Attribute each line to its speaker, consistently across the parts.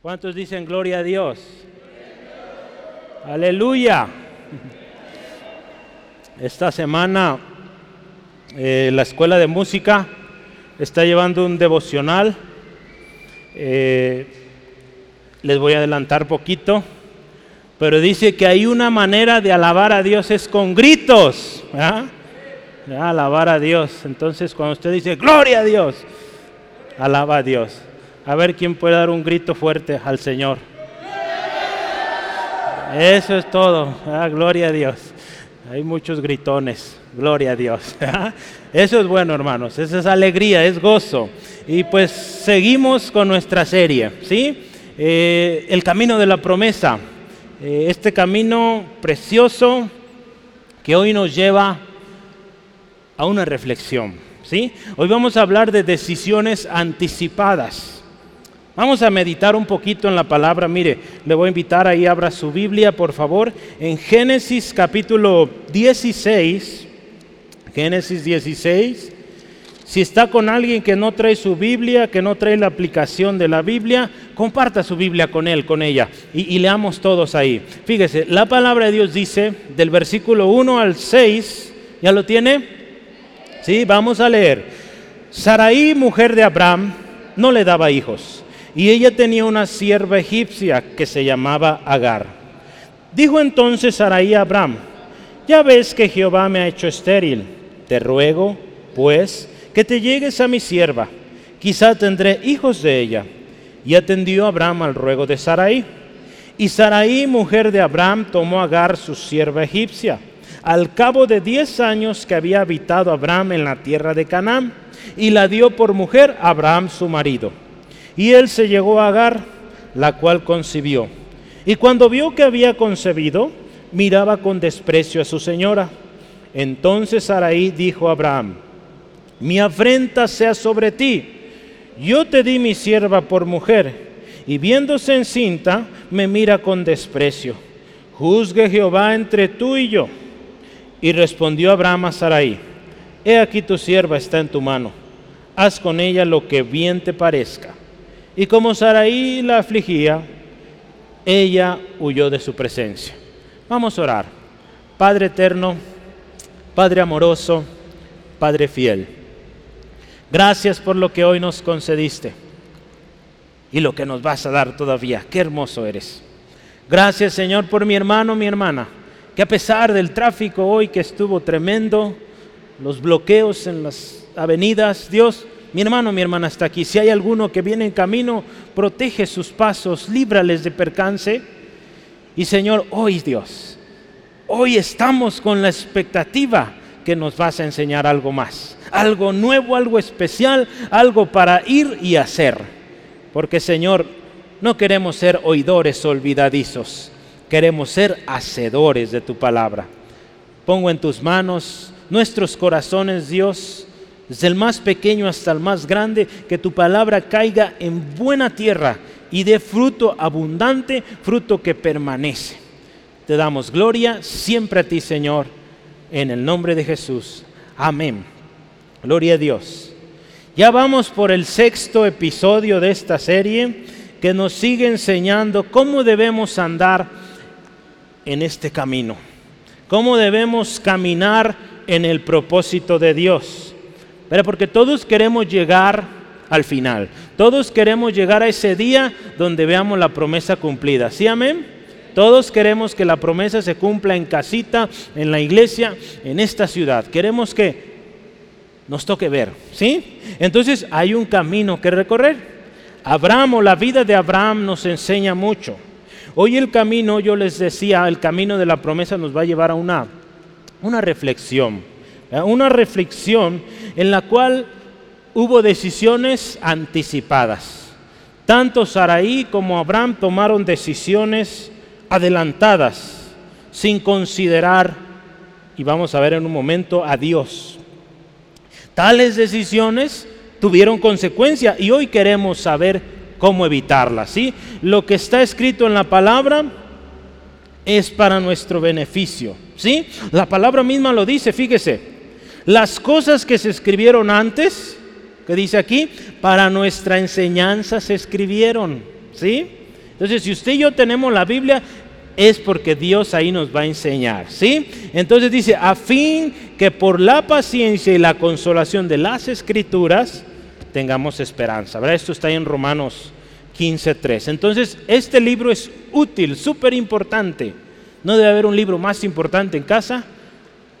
Speaker 1: ¿Cuántos dicen gloria a Dios? Aleluya. Esta semana eh, la escuela de música está llevando un devocional. Eh, les voy a adelantar poquito, pero dice que hay una manera de alabar a Dios es con gritos. Alabar a Dios. Entonces cuando usted dice gloria a Dios, alaba a Dios. A ver quién puede dar un grito fuerte al Señor. Eso es todo. Gloria a Dios. Hay muchos gritones. Gloria a Dios. Eso es bueno, hermanos. Esa es alegría, es gozo. Y pues seguimos con nuestra serie, ¿sí? Eh, el camino de la promesa. Eh, este camino precioso que hoy nos lleva a una reflexión, ¿sí? Hoy vamos a hablar de decisiones anticipadas. Vamos a meditar un poquito en la palabra. Mire, le voy a invitar ahí, abra su Biblia, por favor, en Génesis capítulo 16. Génesis 16. Si está con alguien que no trae su Biblia, que no trae la aplicación de la Biblia, comparta su Biblia con él, con ella, y, y, leamos todos ahí. Fíjese, la palabra de Dios dice, del versículo 1 al 6, ¿ya lo tiene? Sí, vamos a leer. Saraí, mujer de Abraham, no le daba hijos y ella tenía una sierva egipcia que se llamaba Agar. Dijo entonces Sarai a Abraham, ya ves que Jehová me ha hecho estéril, te ruego, pues, que te llegues a mi sierva, quizá tendré hijos de ella. Y atendió Abraham al ruego de Sarai. Y Sarai, mujer de Abraham, tomó a Agar, su sierva egipcia, al cabo de diez años que había habitado Abraham en la tierra de Canaán, y la dio por mujer a Abraham su marido. Y él se llegó a Agar, la cual concibió. Y cuando vio que había concebido, miraba con desprecio a su señora. Entonces Sarai dijo a Abraham, mi afrenta sea sobre ti. Yo te di mi sierva por mujer, y viéndose encinta, me mira con desprecio. Juzgue Jehová entre tú y yo. Y respondió Abraham a Sarai, he aquí tu sierva está en tu mano, haz con ella lo que bien te parezca. Y como Saraí la afligía, ella huyó de su presencia. Vamos a orar. Padre eterno, Padre amoroso, Padre fiel. Gracias por lo que hoy nos concediste y lo que nos vas a dar todavía. Qué hermoso eres. Gracias Señor por mi hermano, mi hermana, que a pesar del tráfico hoy que estuvo tremendo, los bloqueos en las avenidas, Dios, mi hermano, mi hermana está aquí. Si hay alguno que viene en camino, protege sus pasos, líbrales de percance. Y Señor, hoy Dios, hoy estamos con la expectativa que nos vas a enseñar algo más, algo nuevo, algo especial, algo para ir y hacer. Porque Señor, no queremos ser oidores olvidadizos, queremos ser hacedores de tu palabra. Pongo en tus manos nuestros corazones, Dios desde el más pequeño hasta el más grande, que tu palabra caiga en buena tierra y dé fruto abundante, fruto que permanece. Te damos gloria siempre a ti, Señor, en el nombre de Jesús. Amén. Gloria a Dios. Ya vamos por el sexto episodio de esta serie que nos sigue enseñando cómo debemos andar en este camino, cómo debemos caminar en el propósito de Dios. Pero porque todos queremos llegar al final. Todos queremos llegar a ese día donde veamos la promesa cumplida. ¿Sí, amén? Todos queremos que la promesa se cumpla en casita, en la iglesia, en esta ciudad. Queremos que nos toque ver, ¿sí? Entonces hay un camino que recorrer. Abraham o la vida de Abraham nos enseña mucho. Hoy el camino, yo les decía, el camino de la promesa nos va a llevar a una, una reflexión. Una reflexión en la cual hubo decisiones anticipadas. Tanto Saraí como Abraham tomaron decisiones adelantadas, sin considerar, y vamos a ver en un momento, a Dios. Tales decisiones tuvieron consecuencia y hoy queremos saber cómo evitarlas. ¿sí? Lo que está escrito en la palabra es para nuestro beneficio. ¿sí? La palabra misma lo dice, fíjese. Las cosas que se escribieron antes, que dice aquí, para nuestra enseñanza se escribieron, ¿sí? Entonces, si usted y yo tenemos la Biblia, es porque Dios ahí nos va a enseñar, ¿sí? Entonces dice, a fin que por la paciencia y la consolación de las escrituras tengamos esperanza. Esto está en Romanos 15.3. Entonces, este libro es útil, súper importante. No debe haber un libro más importante en casa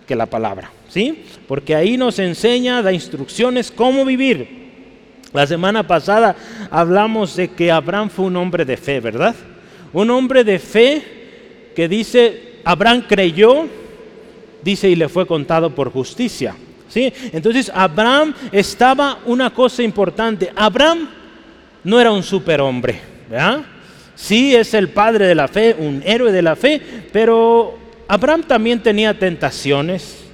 Speaker 1: que la palabra, ¿sí? Porque ahí nos enseña, da instrucciones cómo vivir. La semana pasada hablamos de que Abraham fue un hombre de fe, ¿verdad? Un hombre de fe que dice, Abraham creyó, dice, y le fue contado por justicia. ¿Sí? Entonces Abraham estaba una cosa importante. Abraham no era un superhombre, ¿verdad? Sí es el padre de la fe, un héroe de la fe, pero Abraham también tenía tentaciones.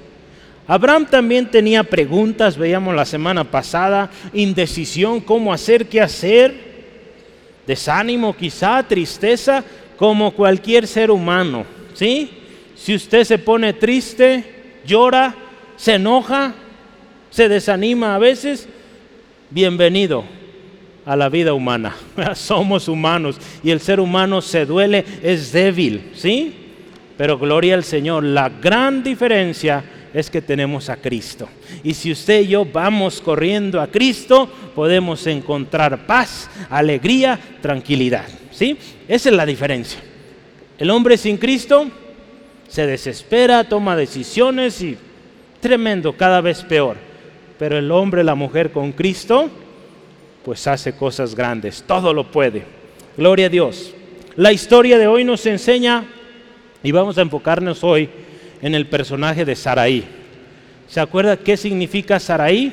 Speaker 1: Abraham también tenía preguntas, veíamos la semana pasada, indecisión, cómo hacer, qué hacer, desánimo quizá, tristeza, como cualquier ser humano, ¿sí? Si usted se pone triste, llora, se enoja, se desanima a veces, bienvenido a la vida humana. Somos humanos y el ser humano se duele, es débil, ¿sí? Pero gloria al Señor, la gran diferencia es que tenemos a Cristo. Y si usted y yo vamos corriendo a Cristo, podemos encontrar paz, alegría, tranquilidad, ¿sí? Esa es la diferencia. El hombre sin Cristo se desespera, toma decisiones y tremendo, cada vez peor. Pero el hombre, la mujer con Cristo, pues hace cosas grandes, todo lo puede. Gloria a Dios. La historia de hoy nos enseña, y vamos a enfocarnos hoy en el personaje de Saraí. ¿Se acuerda qué significa Saraí?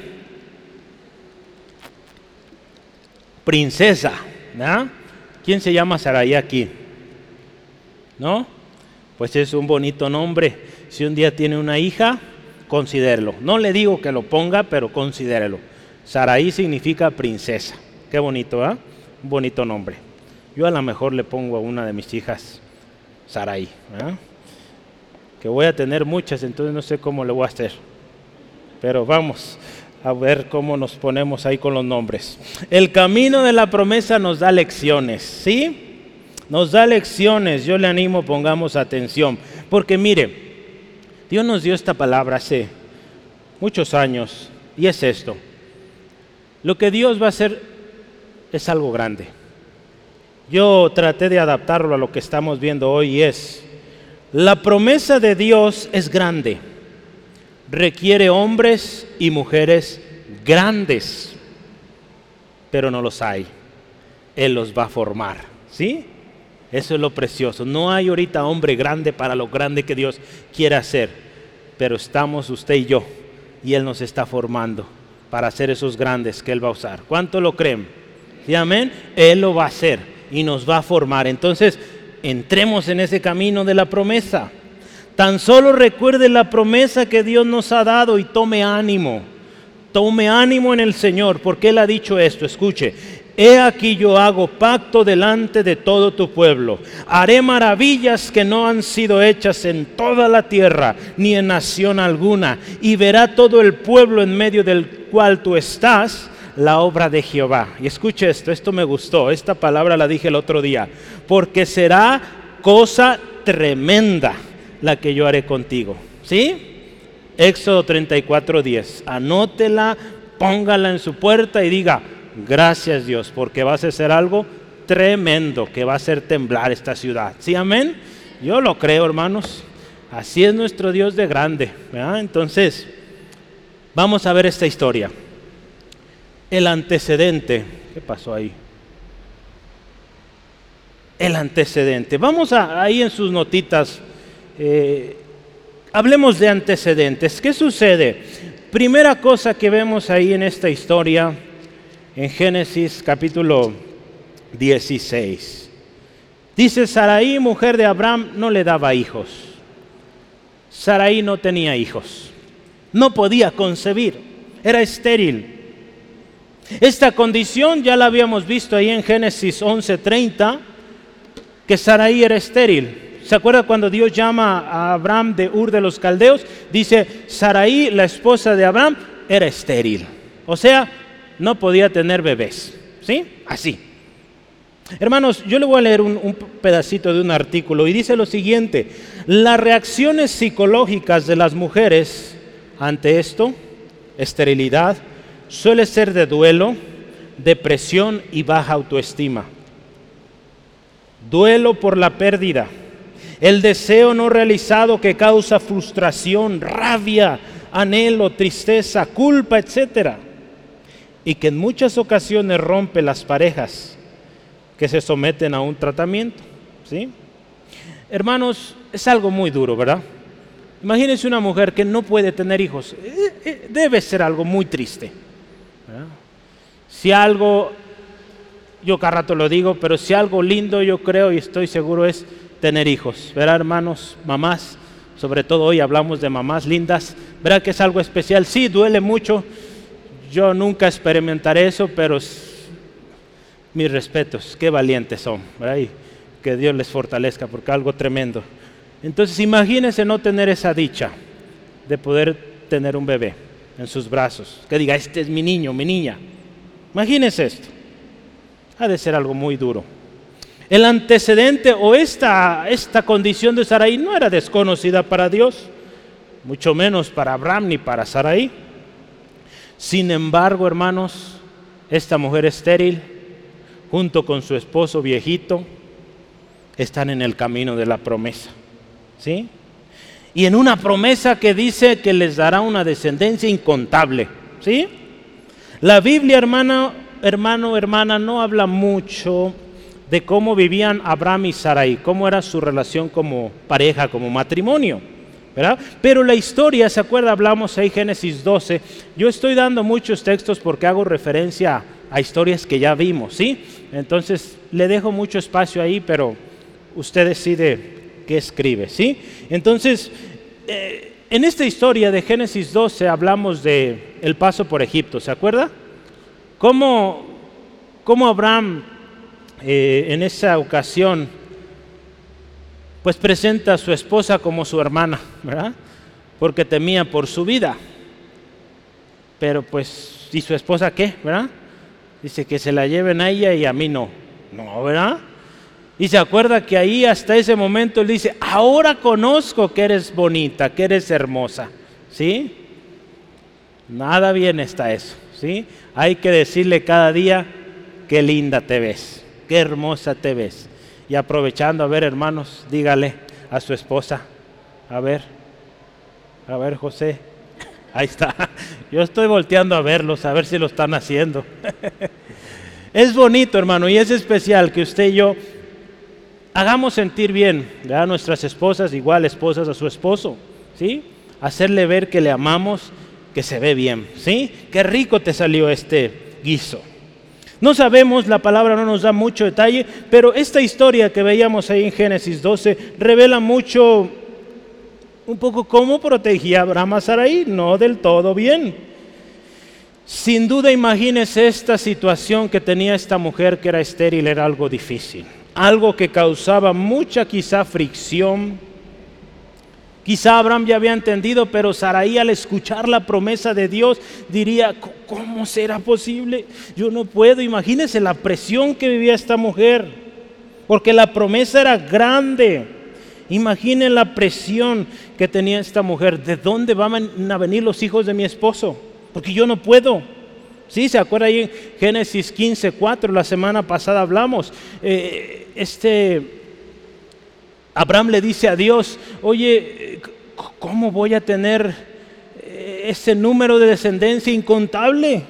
Speaker 1: Princesa. ¿Quién se llama Saraí aquí? ¿No? Pues es un bonito nombre. Si un día tiene una hija, considérelo. No le digo que lo ponga, pero considérelo. Saraí significa princesa. Qué bonito, ¿ah? Un bonito nombre. Yo a lo mejor le pongo a una de mis hijas Saraí. Que voy a tener muchas, entonces no sé cómo le voy a hacer. Pero vamos a ver cómo nos ponemos ahí con los nombres. El camino de la promesa nos da lecciones, ¿sí? Nos da lecciones. Yo le animo, pongamos atención. Porque mire, Dios nos dio esta palabra hace muchos años y es esto. Lo que Dios va a hacer es algo grande. Yo traté de adaptarlo a lo que estamos viendo hoy y es, la promesa de Dios es grande. Requiere hombres y mujeres grandes, pero no los hay. Él los va a formar, ¿sí? Eso es lo precioso. No hay ahorita hombre grande para lo grande que Dios quiere hacer, pero estamos usted y yo y Él nos está formando para hacer esos grandes que Él va a usar. ¿Cuánto lo creen? ¿Sí, amén? Él lo va a hacer y nos va a formar. Entonces, entremos en ese camino de la promesa. Tan solo recuerde la promesa que Dios nos ha dado y tome ánimo. Tome ánimo en el Señor, porque Él ha dicho esto. Escuche, He aquí yo hago pacto delante de todo tu pueblo. Haré maravillas que no han sido hechas en toda la tierra, ni en nación alguna. Y verá todo el pueblo en medio del cual tú estás la obra de Jehová. Y escuche esto, esto me gustó. Esta palabra la dije el otro día. Porque será cosa tremenda la que yo haré contigo. ¿Sí? Éxodo 34, 10. Anótela, póngala en su puerta y diga, Gracias Dios, porque vas a hacer algo tremendo que va a hacer temblar esta ciudad. ¿Sí, amén? Yo lo creo, hermanos. Así es nuestro Dios de grande. Entonces, vamos a ver esta historia. El antecedente. ¿Qué pasó ahí? El antecedente. Vamos a, ahí en sus notitas. Eh, hablemos de antecedentes. ¿Qué sucede? Primera cosa que vemos ahí en esta historia en Génesis capítulo 16. Dice, Saraí, mujer de Abraham, no le daba hijos. Saraí no tenía hijos. No podía concebir. Era estéril. Esta condición ya la habíamos visto ahí en Génesis 11:30, que Saraí era estéril. ¿Se acuerda cuando Dios llama a Abraham de Ur de los Caldeos? Dice, Saraí, la esposa de Abraham, era estéril. O sea, no podía tener bebés. ¿Sí? Así. Hermanos, yo le voy a leer un, un, pedacito de un artículo y dice lo siguiente, las reacciones psicológicas de las mujeres ante esto, esterilidad, suele ser de duelo, depresión y baja autoestima. Duelo por la pérdida, el deseo no realizado que causa frustración, rabia, anhelo, tristeza, culpa, etc. Y que en muchas ocasiones rompe las parejas que se someten a un tratamiento. ¿sí? Hermanos, es algo muy duro, ¿verdad? Imagínense una mujer que no puede tener hijos. Eh, eh, debe ser algo muy triste. Si algo, yo cada rato lo digo, pero si algo lindo yo creo y estoy seguro es tener hijos. ¿Verdad, hermanos, mamás? Sobre todo hoy hablamos de mamás lindas. ¿Verdad que es algo especial? Sí, duele mucho. Yo nunca experimentaré eso, pero mis respetos, qué valientes son, ¿verdad? que Dios les fortalezca, porque algo tremendo. Entonces imagínense no tener esa dicha de poder tener un bebé en sus brazos, que diga, este es mi niño, mi niña. Imagínense esto. Ha de ser algo muy duro. El antecedente o esta, esta condición de Sarai no era desconocida para Dios, mucho menos para Abraham ni para Sarai. Sin embargo, hermanos, esta mujer estéril junto con su esposo viejito, están en el camino de la promesa. ¿Sí? Y en una promesa que dice que les dará una descendencia incontable. ¿Sí? La Biblia, hermano, hermano, hermana, no habla mucho de cómo vivían Abraham y Sarai, cómo era su relación como pareja, como matrimonio. ¿verdad? Pero la historia, ¿se acuerda? Hablamos ahí Génesis 12. Yo estoy dando muchos textos porque hago referencia a historias que ya vimos, ¿sí? Entonces le dejo mucho espacio ahí, pero usted decide qué escribe, ¿sí? Entonces, eh, en esta historia de Génesis 12 hablamos de paso por Egipto, ¿se acuerda? Cómo, cómo Abraham eh, en esa ocasión pues presenta a su esposa como su hermana, ¿verdad? Porque temía por su vida. Pero pues, ¿y su esposa qué? ¿Verdad? Dice que se la lleven a ella y a mí no. No, ¿verdad? Y se acuerda que ahí hasta ese momento él dice, ahora conozco que eres bonita, que eres hermosa. ¿Sí? Nada bien está eso. ¿Sí? Hay que decirle cada día, qué linda te ves, qué hermosa te ves. Y aprovechando, a ver hermanos, dígale a su esposa, a ver, a ver José, Ahí está. Yo estoy volteando a verlos, a ver si lo están haciendo. Es bonito, hermano, y es especial que usted y yo hagamos sentir bien a nuestras esposas, igual esposas a su esposo, ¿sí? Hacerle ver que le amamos, que se ve bien, ¿sí? Qué rico te salió este guiso. No sabemos, la palabra no nos da mucho detalle, pero esta historia que veíamos ahí en Génesis 12 revela mucho un poco cómo protegía Abraham a Sarai, no del todo bien. Sin duda imagínese esta situación que tenía esta mujer que era estéril, era algo difícil, algo que causaba mucha quizá fricción. Quizá Abraham ya había entendido, pero Sarai al escuchar la promesa de Dios diría, ¿cómo será posible? Yo no puedo, imagínese la presión que vivía esta mujer, porque la promesa era grande. Imaginen la presión que tenía esta mujer. ¿De dónde van a venir los hijos de mi esposo? Porque yo no puedo. Sí, se acuerda ahí en Génesis 15, 4, la semana pasada hablamos. Eh, este Abraham le dice a Dios, oye, ¿cómo voy a tener eh, ese número de descendencia incontable?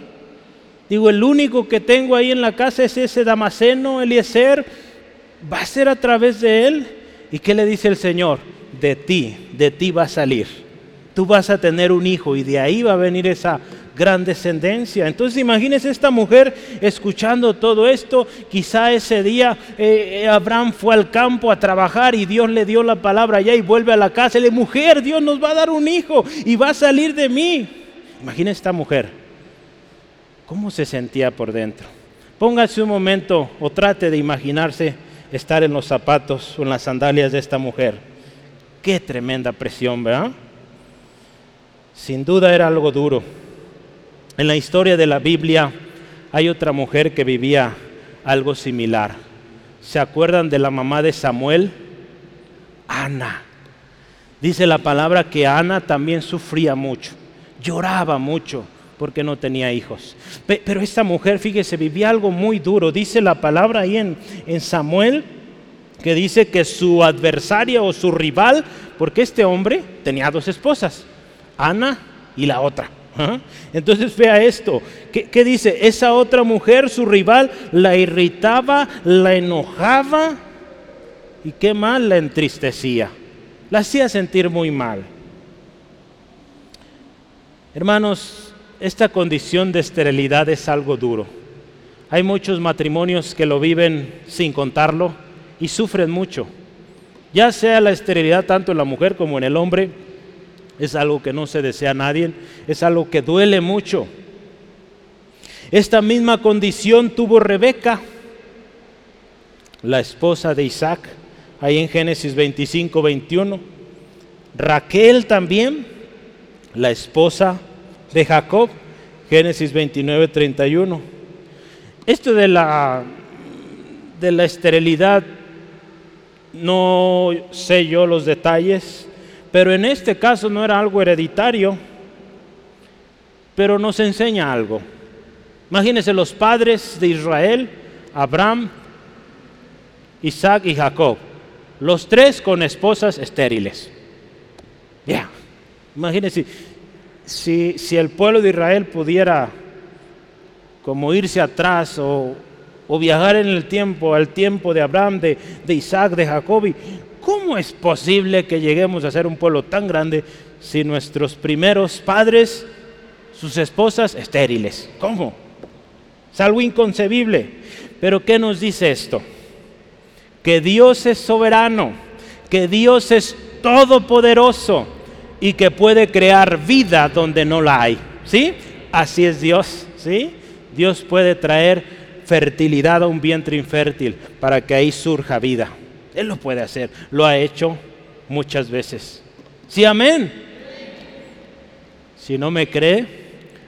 Speaker 1: Digo, el único que tengo ahí en la casa es ese Damaseno, Eliezer. ¿Va a ser a través de él? ¿Y qué le dice el Señor? De ti, de ti va a salir. Tú vas a tener un hijo y de ahí va a venir esa gran descendencia. Entonces imagínese esta mujer escuchando todo esto. Quizá ese día eh, Abraham fue al campo a trabajar y Dios le dio la palabra allá y vuelve a la casa. Y le mujer, Dios nos va a dar un hijo y va a salir de mí. Imagínese esta mujer. ¿Cómo se sentía por dentro? Póngase un momento o trate de imaginarse estar en los zapatos o en las sandalias de esta mujer. Qué tremenda presión, ¿verdad? Sin duda era algo duro. En la historia de la Biblia hay otra mujer que vivía algo similar. ¿Se acuerdan de la mamá de Samuel? Ana. Dice la palabra que Ana también sufría mucho, lloraba mucho porque no tenía hijos. Pero esta mujer, fíjese, vivía algo muy duro. Dice la palabra ahí en, en Samuel que dice que su adversaria o su rival, porque este hombre tenía dos esposas, Ana y la otra. Entonces vea esto, ¿Qué, ¿qué, dice? Esa otra mujer, su rival, la irritaba, la enojaba y qué mal la entristecía la hacía sentir muy mal. Hermanos, esta condición de esterilidad es algo duro. Hay muchos matrimonios que lo viven sin contarlo y sufren mucho. Ya sea la esterilidad tanto en la mujer como en el hombre, es algo que no se desea a nadie, es algo que duele mucho. Esta misma condición tuvo Rebeca, la esposa de Isaac ahí en Génesis 25, 21. Raquel también, la esposa de Jacob, Génesis 29, 31. Esto de la, de la esterilidad, no sé yo los detalles, pero en este caso no era algo hereditario, pero nos enseña algo. Imagínense los padres de Israel, Abraham, Isaac y Jacob los tres con esposas estériles. Ya, imagínense, si, si, el pueblo de Israel pudiera como irse atrás o, viajar en el tiempo, al tiempo de Abraham, de, de Isaac, de Jacob, ¿cómo es posible que lleguemos a ser un pueblo tan grande si nuestros primeros padres, sus esposas estériles? ¿Cómo? Es algo inconcebible. Pero ¿qué nos dice esto? que Dios es soberano, que Dios es todopoderoso y que puede crear vida donde no la hay. ¿Sí? Así es Dios, ¿sí? Dios puede traer fertilidad a un vientre infértil para que ahí surja vida. Él lo puede hacer, lo ha hecho muchas veces. Sí, amén. Si no me cree,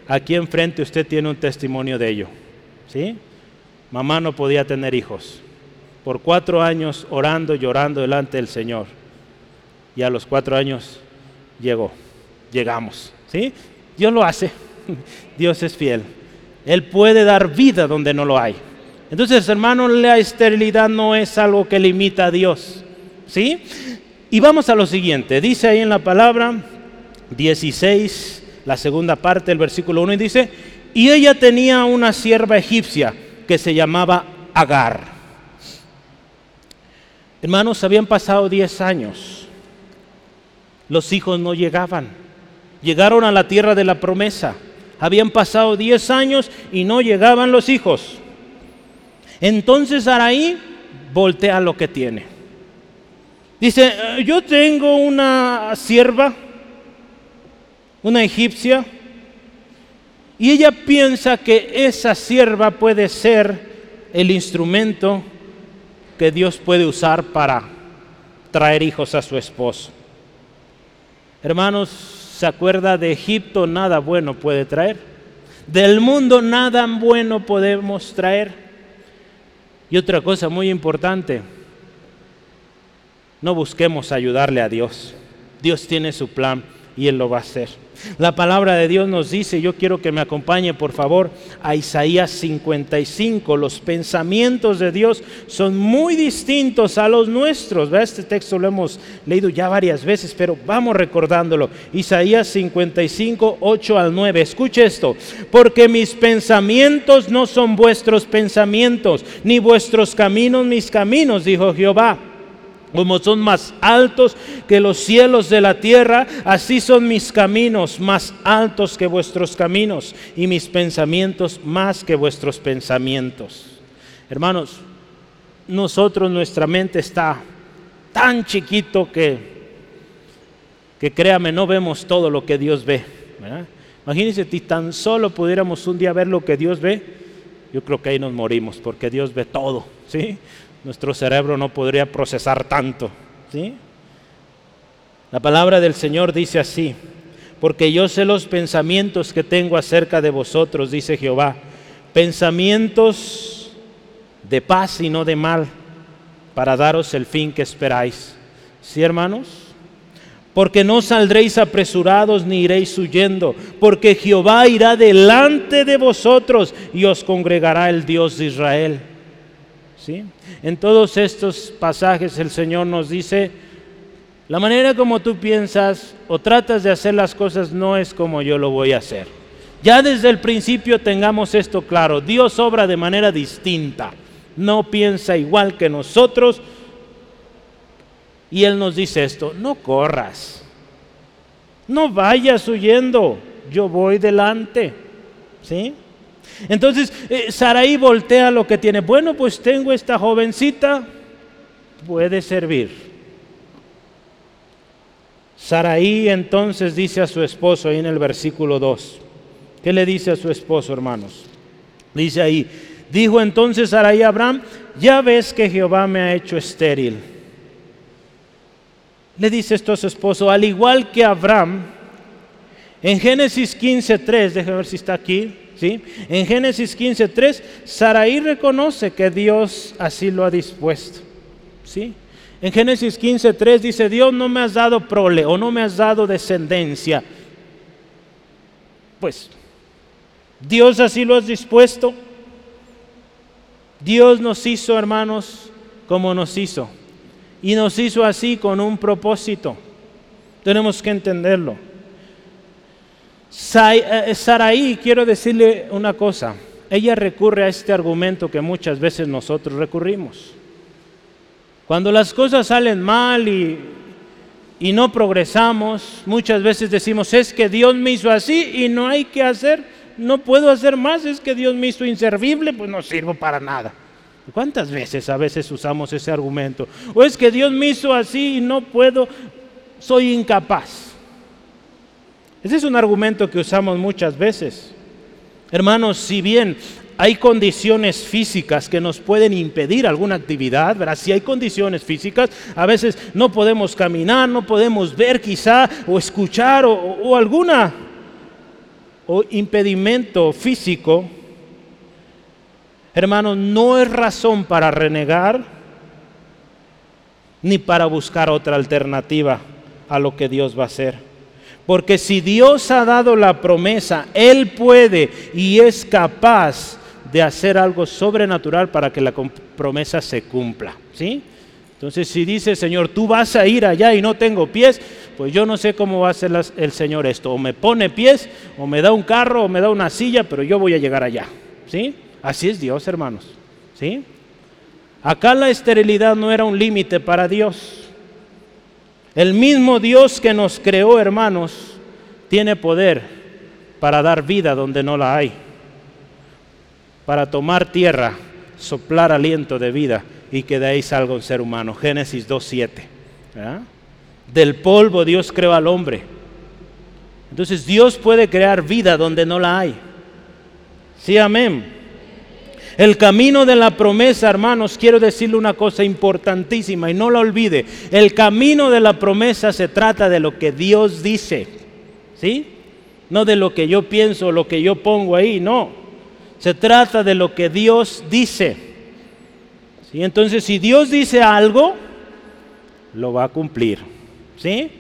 Speaker 1: aquí enfrente usted tiene un testimonio de ello. ¿Sí? Mamá no podía tener hijos por cuatro años orando, llorando delante del Señor. Y a los cuatro años llegó, llegamos. ¿sí? Dios lo hace, Dios es fiel. Él puede dar vida donde no lo hay. Entonces, hermano, la esterilidad no es algo que limita a Dios. ¿sí? Y vamos a lo siguiente. Dice ahí en la palabra 16, la segunda parte del versículo 1, y dice, y ella tenía una sierva egipcia que se llamaba Agar. Hermanos, habían pasado 10 años. Los hijos no llegaban. Llegaron a la tierra de la promesa. Habían pasado 10 años y no llegaban los hijos. Entonces Araí voltea lo que tiene. Dice, eh, yo tengo una sierva, una egipcia, y ella piensa que esa sierva puede ser el instrumento que Dios puede usar para traer hijos a su esposo. Hermanos, ¿se acuerda de Egipto? Nada bueno puede traer. Del mundo nada bueno podemos traer. Y otra cosa muy importante, no busquemos ayudarle a Dios. Dios tiene su plan y Él lo va a hacer. La palabra de Dios nos dice, yo quiero que me acompañe por favor a Isaías 55, los pensamientos de Dios son muy distintos a los nuestros. Este texto lo hemos leído ya varias veces, pero vamos recordándolo. Isaías 55, 8 al 9. Escuche esto, porque mis pensamientos no son vuestros pensamientos, ni vuestros caminos mis caminos, dijo Jehová como son más altos que los cielos de la tierra, así son mis caminos más altos que vuestros caminos y mis pensamientos más que vuestros pensamientos. Hermanos, nosotros nuestra mente está tan chiquito que, que créame, no vemos todo lo que Dios ve. Imagínense si tan solo pudiéramos un día ver lo que Dios ve, yo creo que ahí nos morimos, porque Dios ve todo, ¿sí? Nuestro cerebro no podría procesar tanto. ¿sí? La palabra del Señor dice así, porque yo sé los pensamientos que tengo acerca de vosotros, dice Jehová, pensamientos de paz y no de mal, para daros el fin que esperáis. ¿Sí, hermanos? Porque no saldréis apresurados ni iréis huyendo, porque Jehová irá delante de vosotros y os congregará el Dios de Israel. En todos estos pasajes el Señor nos dice, la manera como tú piensas o tratas de hacer las cosas no es como yo lo voy a hacer. Ya desde el principio tengamos esto claro, Dios obra de manera distinta, no piensa igual que nosotros. Y Él nos dice esto, no corras, no vayas huyendo, yo voy delante. ¿Sí? Entonces, eh, Saraí voltea lo que tiene. Bueno, pues tengo esta jovencita, puede servir. Saraí entonces dice a su esposo ahí en el versículo 2. ¿Qué le dice a su esposo, hermanos? Dice ahí, dijo entonces Saraí a Abraham, ya ves que Jehová me ha hecho estéril. Le dice esto a su esposo, al igual que Abraham, en Génesis 15.3, déjame ver si está aquí, ¿sí? En Génesis 15.3, Saraí reconoce que Dios así lo ha dispuesto, ¿sí? En Génesis 15.3 dice, Dios no me has dado prole o no me has dado descendencia. Pues, Dios así lo has dispuesto. Dios nos hizo, hermanos, como nos hizo. Y nos hizo así con un propósito. Tenemos que entenderlo. Eh, Saraí, quiero decirle una cosa. Ella recurre a este argumento que muchas veces nosotros recurrimos. Cuando las cosas salen mal y, no progresamos, muchas veces decimos, es que Dios me hizo así y no hay que hacer, no puedo hacer más, es que Dios me hizo inservible, pues no sirvo para nada. ¿Cuántas veces a veces usamos ese argumento? O es que Dios me hizo así y no puedo, soy incapaz. Ese es un argumento que usamos muchas veces. Hermanos, si bien hay condiciones físicas que nos pueden impedir alguna actividad, ¿verdad? Si hay condiciones físicas, a veces no podemos caminar, no podemos ver quizá o escuchar o, o alguna o impedimento físico, hermanos, no es razón para renegar ni para buscar otra alternativa a lo que Dios va a hacer. Porque si Dios ha dado la promesa, Él puede y es capaz de hacer algo sobrenatural para que la promesa se cumpla. ¿sí? Entonces, si dice Señor, tú vas a ir allá y no tengo pies, pues yo no sé cómo va a hacer el Señor esto. O me pone pies, o me da un carro, o me da una silla, pero yo voy a llegar allá. ¿sí? Así es Dios, hermanos. ¿sí? Acá la esterilidad no era un límite para Dios. El mismo Dios que nos creó, hermanos, tiene poder para dar vida donde no la hay para tomar tierra, soplar aliento de vida y que de ahí salga un ser humano. Génesis 2.7. Del polvo Dios creó al hombre. Entonces Dios puede crear vida donde no la hay. Sí, amén. El camino de la promesa, hermanos, quiero decirle una cosa importantísima y no la olvide. El camino de la promesa se trata de lo que Dios dice. ¿Sí? No de lo que yo pienso, lo que yo pongo ahí, no. Se trata de lo que Dios dice. ¿Sí? Entonces, si Dios dice algo, lo va a cumplir. ¿Sí?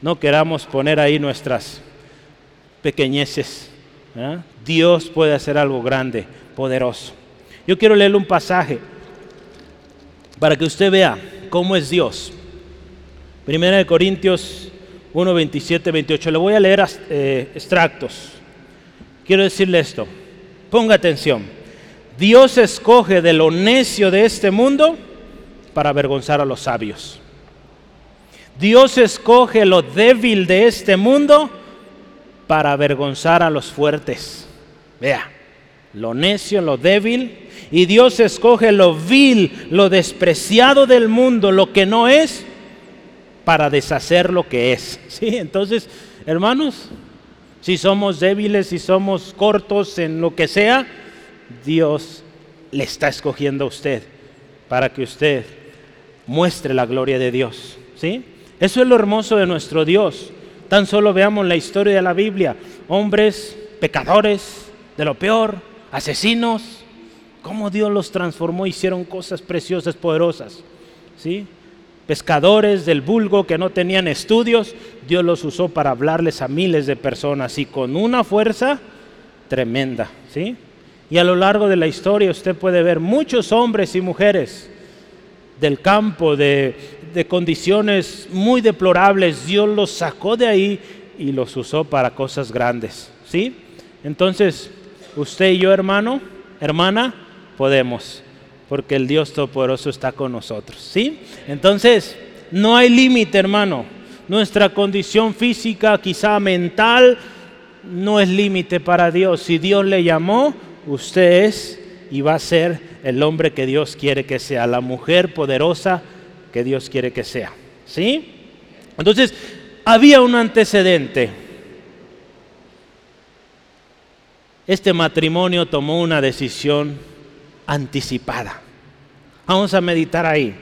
Speaker 1: No queramos poner ahí nuestras pequeñeces. ¿eh? Dios puede hacer algo grande, poderoso. Yo quiero leerle un pasaje para que usted vea cómo es Dios. Primera de Corintios 1, 27, 28. Le voy a leer eh, extractos. Quiero decirle esto. Ponga atención. Dios escoge de lo necio de este mundo para avergonzar a los sabios. Dios escoge lo débil de este mundo para avergonzar a los fuertes. Vea, lo necio, lo débil. Y Dios escoge lo vil, lo despreciado del mundo, lo que no es, para deshacer lo que es. ¿Sí? Entonces, hermanos, si somos débiles, si somos cortos en lo que sea, Dios le está escogiendo a usted para que usted muestre la gloria de Dios. ¿sí? Eso es lo hermoso de nuestro Dios. Tan solo veamos la historia de la Biblia. Hombres, pecadores, de lo peor, asesinos, cómo Dios los transformó, hicieron cosas preciosas, poderosas. ¿Sí? Pescadores del vulgo que no tenían estudios, Dios los usó para hablarles a miles de personas y con una fuerza tremenda, ¿sí? Y a lo largo de la historia usted puede ver muchos hombres y mujeres del campo, de, de condiciones muy deplorables, Dios los sacó de ahí y los usó para cosas grandes, ¿sí? Entonces, usted y yo, hermano, hermana, podemos, porque el Dios Todopoderoso está con nosotros, ¿sí? Entonces, no hay límite, hermano. Nuestra condición física, quizá mental, no es límite para Dios. Si Dios le llamó, usted es y va a ser el hombre que Dios quiere que sea, la mujer poderosa que Dios quiere que sea. ¿Sí? Entonces, había un antecedente. Este matrimonio tomó una decisión anticipada. Vamos a meditar ahí.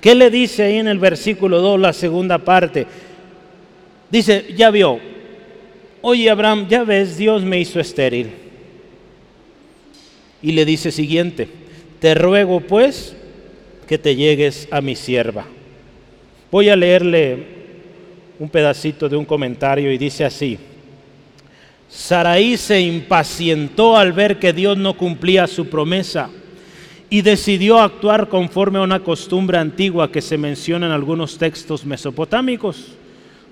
Speaker 1: ¿Qué le dice ahí en el versículo 2, la segunda parte? Dice, ya vio, oye Abraham, ya ves, Dios me hizo estéril. Y le dice siguiente, te ruego pues que te llegues a mi sierva. Voy a leerle un pedacito de un comentario y dice así, Saraí se impacientó al ver que Dios no cumplía su promesa y decidió actuar conforme a una costumbre antigua que se menciona en algunos textos mesopotámicos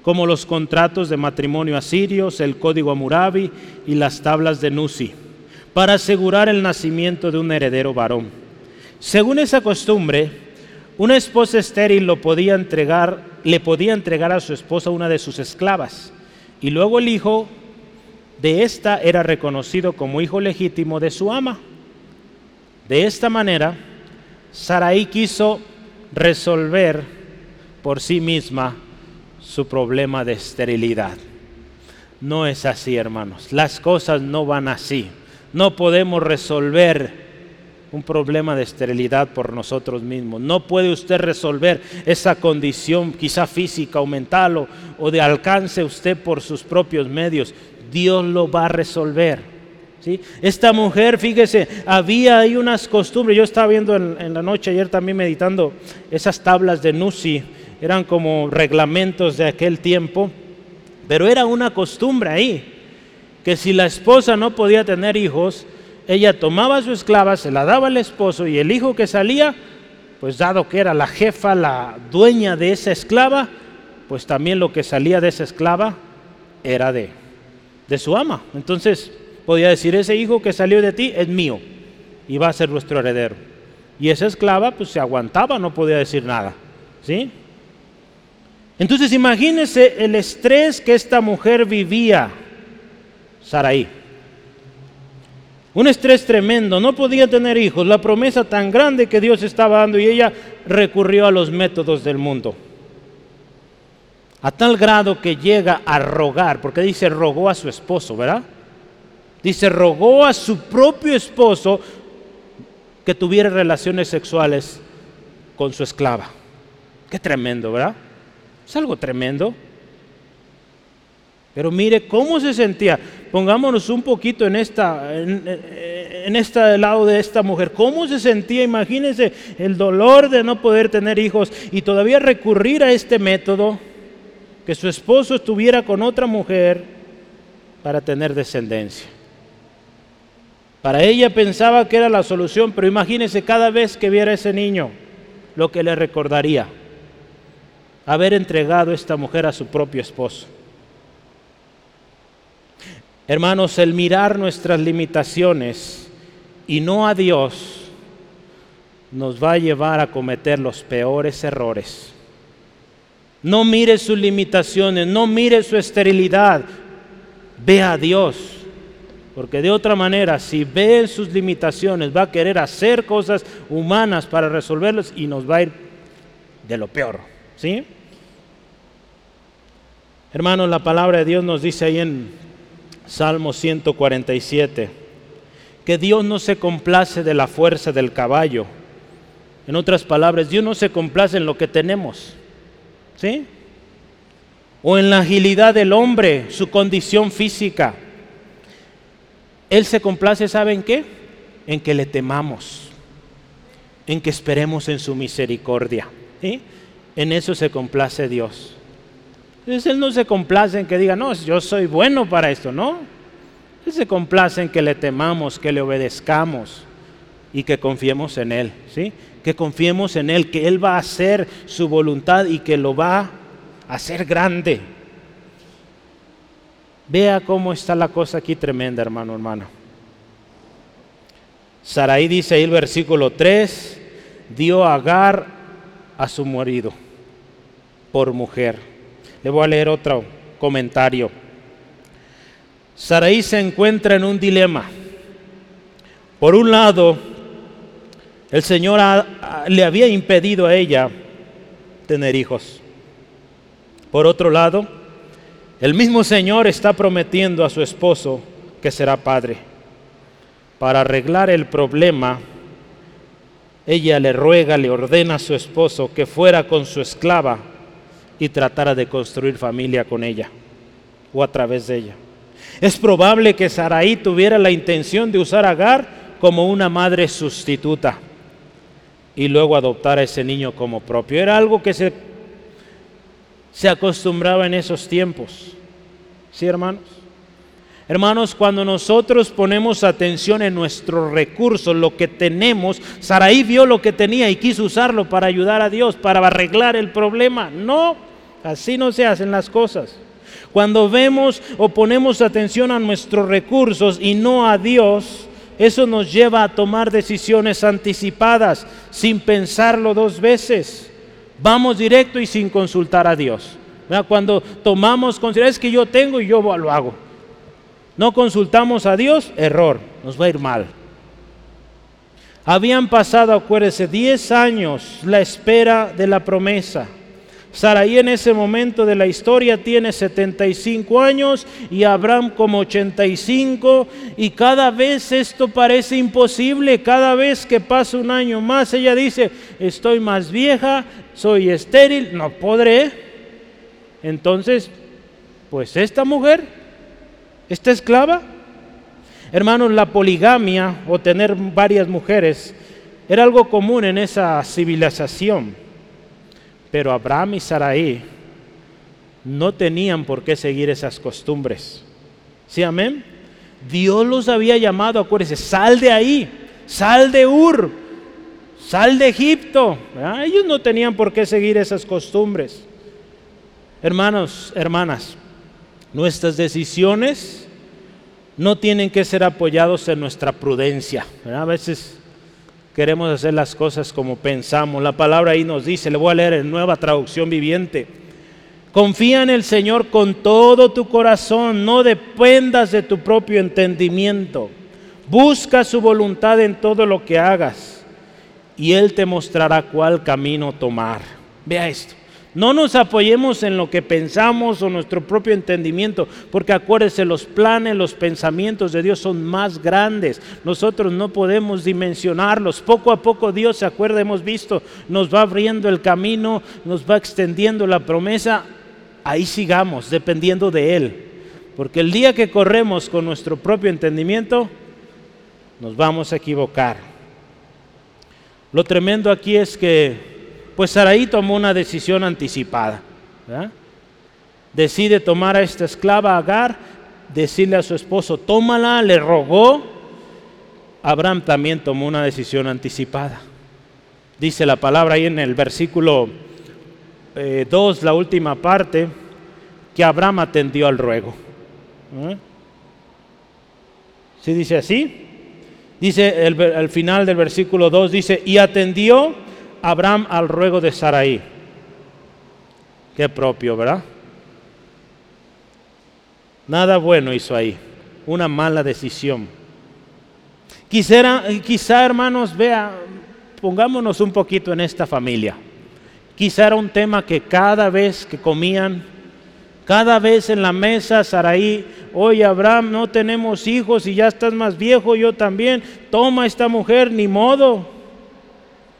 Speaker 1: como los contratos de matrimonio asirios, el código Amurabi y las tablas de Nusi, para asegurar el nacimiento de un heredero varón. Según esa costumbre, una esposa estéril lo podía entregar, le podía entregar a su esposa una de sus esclavas, y luego el hijo de ésta era reconocido como hijo legítimo de su ama. De esta manera, Sarai quiso resolver por sí misma su problema de esterilidad. No es así, hermanos. Las cosas no van así. No podemos resolver un problema de esterilidad por nosotros mismos. No puede usted resolver esa condición quizá física o mental o, de alcance usted por sus propios medios. Dios lo va a resolver. ¿sí? Esta mujer, fíjese, había ahí unas costumbres. Yo estaba viendo en, en la noche ayer también meditando esas tablas de Nusi eran como reglamentos de aquel tiempo, pero era una costumbre ahí, que si la esposa no podía tener hijos, ella tomaba a su esclava, se la daba al esposo y el hijo que salía, pues dado que era la jefa, la dueña de esa esclava, pues también lo que salía de esa esclava era de, de su ama. Entonces podía decir, ese hijo que salió de ti es mío y va a ser nuestro heredero. Y esa esclava pues se aguantaba, no podía decir nada. ¿Sí? Entonces imagínense el estrés que esta mujer vivía, Saraí. Un estrés tremendo, no podía tener hijos, la promesa tan grande que Dios estaba dando y ella recurrió a los métodos del mundo. A tal grado que llega a rogar, porque dice rogó a su esposo, ¿verdad? Dice rogó a su propio esposo que tuviera relaciones sexuales con su esclava. Qué tremendo, ¿verdad? Es algo tremendo. Pero mire cómo se sentía. Pongámonos un poquito en esta, en, este lado de esta mujer. ¿Cómo se sentía? Imagínense el dolor de no poder tener hijos y todavía recurrir a este método, que su esposo estuviera con otra mujer para tener descendencia. Para ella pensaba que era la solución, pero imagínense cada vez que viera a ese niño lo que le recordaría haber entregado esta mujer a su propio esposo. Hermanos, el mirar nuestras limitaciones y no a Dios nos va a llevar a cometer los peores errores. No mire sus limitaciones, no mire su esterilidad, ve a Dios. Porque de otra manera, si ve sus limitaciones, va a querer hacer cosas humanas para resolverlas y nos va a ir de lo peor. ¿Sí? Hermanos, la palabra de Dios nos dice ahí en Salmo 147 que Dios no se complace de la fuerza del caballo. En otras palabras, Dios no se complace en lo que tenemos. ¿Sí? O en la agilidad del hombre, su condición física. Él se complace, ¿saben qué? en que le temamos, en que esperemos en su misericordia. En eso se complace Dios. Entonces Él no se complace en que diga, no, yo soy bueno para esto, no. Él se complace en que le temamos, que le obedezcamos y que confiemos en Él, ¿sí? Que confiemos en Él, que Él va a hacer su voluntad y que lo va a hacer grande. Vea cómo está la cosa aquí tremenda, hermano, hermano. Saraí dice ahí el versículo 3, dio a Agar a su marido por mujer. Le voy a leer otro comentario. Saraí se encuentra en un dilema. Por un lado, el Señor le había impedido a ella tener hijos. Por otro lado, el mismo Señor está prometiendo a su esposo que será padre. Para arreglar el problema, ella le ruega, le ordena a su esposo que fuera con su esclava y tratara de construir familia con ella o a través de ella. Es probable que Saraí tuviera la intención de usar a Agar como una madre sustituta y luego adoptar a ese niño como propio. Era algo que se, se acostumbraba en esos tiempos. ¿Sí, hermanos? Hermanos, cuando nosotros ponemos atención en nuestros recursos, lo que tenemos, Saraí vio lo que tenía y quiso usarlo para ayudar a Dios, para arreglar el problema. No, así no se hacen las cosas. Cuando vemos o ponemos atención a nuestros recursos y no a Dios, eso nos lleva a tomar decisiones anticipadas sin pensarlo dos veces. Vamos directo y sin consultar a Dios. Cuando tomamos es que yo tengo y yo lo hago. No consultamos a Dios, error, nos va a ir mal. Habían pasado, acuérdese, 10 años la espera de la promesa. Saraí en ese momento de la historia tiene 75 años y Abraham como 85 y cada vez esto parece imposible, cada vez que pasa un año más ella dice, estoy más vieja, soy estéril, no podré. Entonces, pues esta mujer esta esclava? Hermanos, la poligamia o tener varias mujeres era algo común en esa civilización. Pero Abraham y Sarai no tenían por qué seguir esas costumbres. ¿Sí, amén? Dios los había llamado, acuérdense, sal de ahí, sal de Ur, sal de Egipto. Ellos no tenían por qué seguir esas costumbres. Hermanos, hermanas, Nuestras decisiones no tienen que ser apoyados en nuestra prudencia. A veces queremos hacer las cosas como pensamos. La palabra ahí nos dice, le voy a leer en nueva traducción viviente. Confía en el Señor con todo tu corazón, no dependas de tu propio entendimiento. Busca su voluntad en todo lo que hagas y Él te mostrará cuál camino tomar. Vea esto. No nos apoyemos en lo que pensamos o nuestro propio entendimiento, porque acuérdese, los planes, los pensamientos de Dios son más grandes. Nosotros no podemos dimensionarlos. Poco a poco Dios, se acuerda, hemos visto, nos va abriendo el camino, nos va extendiendo la promesa. Ahí sigamos, dependiendo de Él. Porque el día que corremos con nuestro propio entendimiento, nos vamos a equivocar. Lo tremendo aquí es que pues Saraí tomó una decisión anticipada. Decide tomar a esta esclava Agar, decirle a su esposo, tómala, le rogó. Abraham también tomó una decisión anticipada. Dice la palabra ahí en el versículo 2, eh, la última parte, que Abraham atendió al ruego. ¿Sí dice así? Dice el, al final del versículo 2, dice, y atendió Abraham al ruego de Saraí. Qué propio, ¿verdad? Nada bueno hizo ahí, una mala decisión. Quisiera, quizá hermanos, vea, pongámonos un poquito en esta familia. Quizá era un tema que cada vez que comían, cada vez en la mesa, Saraí, oye Abraham, no tenemos hijos y ya estás más viejo, yo también, toma esta mujer, ni modo.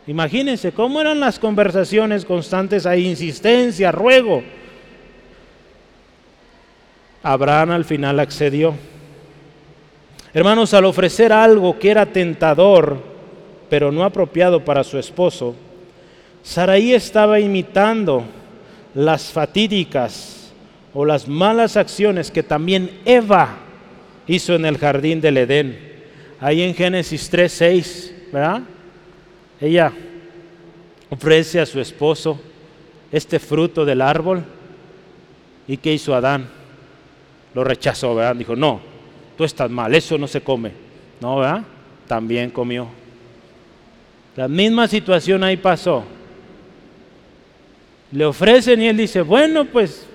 Speaker 1: Imagínense cómo eran las conversaciones constantes, hay insistencia, ruego. Abraham al final accedió. Hermanos, al ofrecer algo que era tentador, pero no apropiado para su esposo, Saraí estaba imitando las fatídicas o las malas acciones que también Eva hizo en el jardín del Edén. Ahí en Génesis 3:6, ¿verdad? Ella ofrece a su esposo este fruto del árbol. ¿Y qué hizo Adán? Lo rechazó, ¿verdad? Dijo, no, tú estás mal, eso no se come. No, ¿verdad? También comió. La misma situación ahí pasó. Le ofrecen y él dice, bueno, pues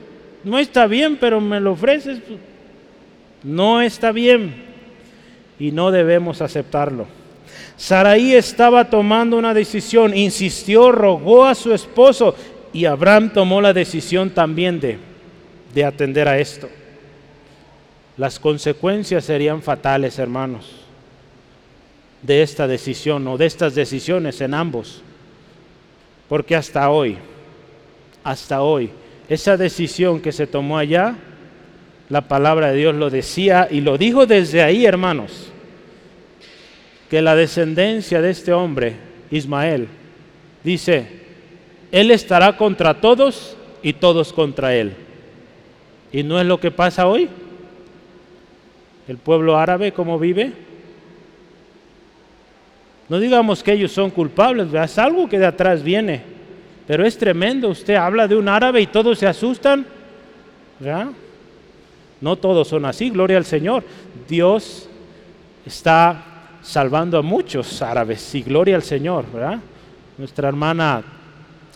Speaker 1: no está bien, pero me lo ofreces. No está bien y no debemos aceptarlo. Saraí estaba tomando una decisión, insistió, rogó a su esposo y Abraham tomó la decisión también de, de atender a esto. Las consecuencias serían fatales, hermanos, de esta decisión o de estas decisiones en ambos. Porque hasta hoy, hasta hoy, esa decisión que se tomó allá, la palabra de Dios lo decía y lo dijo desde ahí, hermanos que la descendencia de este hombre, Ismael, dice, Él estará contra todos y todos contra Él. ¿Y no es lo que pasa hoy? El pueblo árabe, ¿cómo vive? No digamos que ellos son culpables, es algo que de atrás viene, pero es tremendo. Usted habla de un árabe y todos se asustan. ¿verdad? No todos son así, gloria al Señor. Dios está salvando a muchos árabes y gloria al Señor, ¿verdad? Nuestra hermana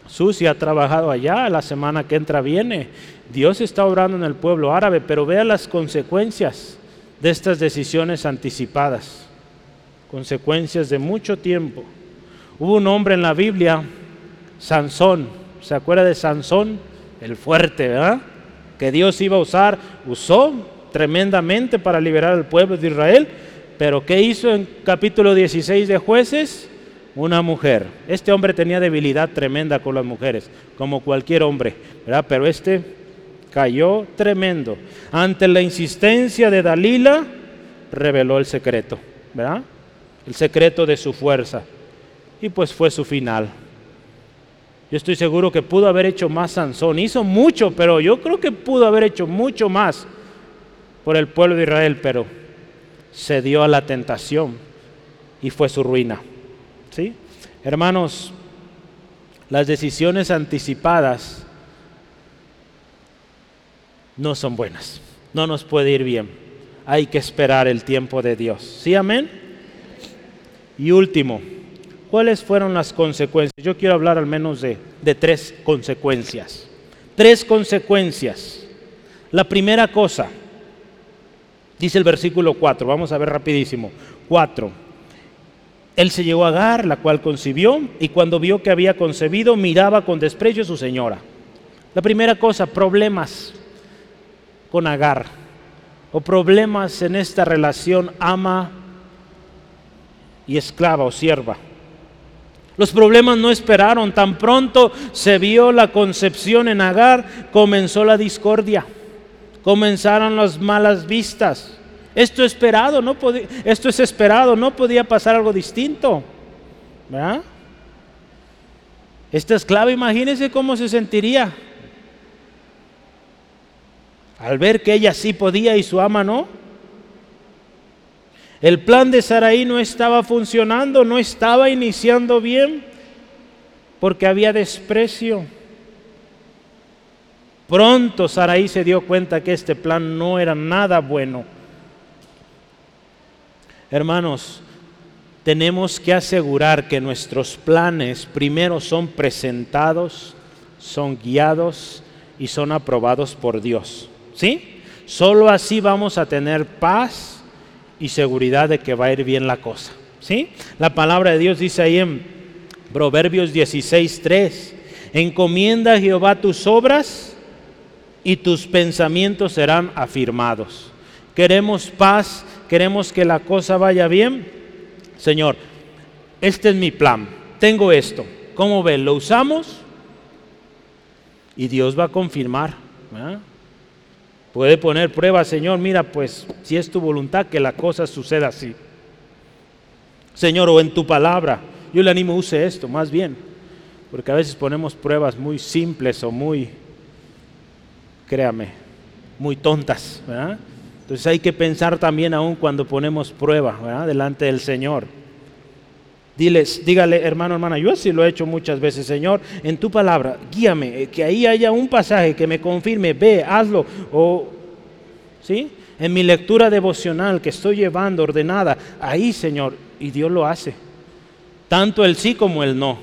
Speaker 1: Susi ha trabajado allá, la semana que entra viene. Dios está obrando en el pueblo árabe, pero vea las consecuencias de estas decisiones anticipadas, consecuencias de mucho tiempo. Hubo un hombre en la Biblia, Sansón, ¿se acuerda de Sansón? El fuerte, ¿verdad? Que Dios iba a usar, usó tremendamente para liberar al pueblo de Israel, pero ¿qué hizo en capítulo 16 de jueces? Una mujer. Este hombre tenía debilidad tremenda con las mujeres, como cualquier hombre, ¿verdad? Pero este cayó tremendo. Ante la insistencia de Dalila, reveló el secreto, ¿verdad? El secreto de su fuerza. Y pues fue su final. Yo estoy seguro que pudo haber hecho más Sansón. Hizo mucho, pero yo creo que pudo haber hecho mucho más por el pueblo de Israel, pero se dio a la tentación y fue su ruina. ¿Sí? Hermanos, las decisiones anticipadas no son buenas. No nos puede ir bien. Hay que esperar el tiempo de Dios. ¿Sí, amén? Y último, ¿cuáles fueron las consecuencias? Yo quiero hablar al menos de, de tres consecuencias. Tres consecuencias. La primera cosa, Dice el versículo 4, vamos a ver rapidísimo. 4. Él se llegó a Agar, la cual concibió, y cuando vio que había concebido, miraba con desprecio a su señora. La primera cosa, problemas con Agar, o problemas en esta relación ama y esclava o sierva. Los problemas no esperaron, tan pronto se vio la concepción en Agar, comenzó la discordia comenzaron las malas vistas. Esto esperado, no podía, esto es esperado, no podía pasar algo distinto. ¿verdad? Esta esclava, imagínense cómo se sentiría al ver que ella sí podía y su ama no. El plan de Saraí no estaba funcionando, no estaba iniciando bien, porque había desprecio. Pronto Saraí se dio cuenta que este plan no era nada bueno. Hermanos, tenemos que asegurar que nuestros planes primero son presentados, son guiados y son aprobados por Dios. ¿Sí? Solo así vamos a tener paz y seguridad de que va a ir bien la cosa. ¿Sí? La palabra de Dios dice ahí en Proverbios 16:3, encomienda a Jehová tus obras y tus pensamientos serán afirmados. Queremos paz, queremos que la cosa vaya bien. Señor, este es mi plan, tengo esto. ¿Cómo ven? ¿Lo usamos? Y Dios va a confirmar. Puede poner prueba, Señor, mira, pues si es tu voluntad que la cosa suceda así. Señor, o en tu palabra, yo le animo, use esto, más bien, porque a veces ponemos pruebas muy simples o muy, créame, muy tontas. Entonces hay que pensar también aún cuando ponemos prueba delante del Señor. Diles, dígale, hermano, hermana, yo así lo he hecho muchas veces, Señor, en tu palabra, guíame, eh, que ahí haya un pasaje que me confirme, ve, hazlo, o, ¿sí? En mi lectura devocional que estoy llevando ordenada, ahí, Señor, y Dios lo hace. Tanto el sí como el no,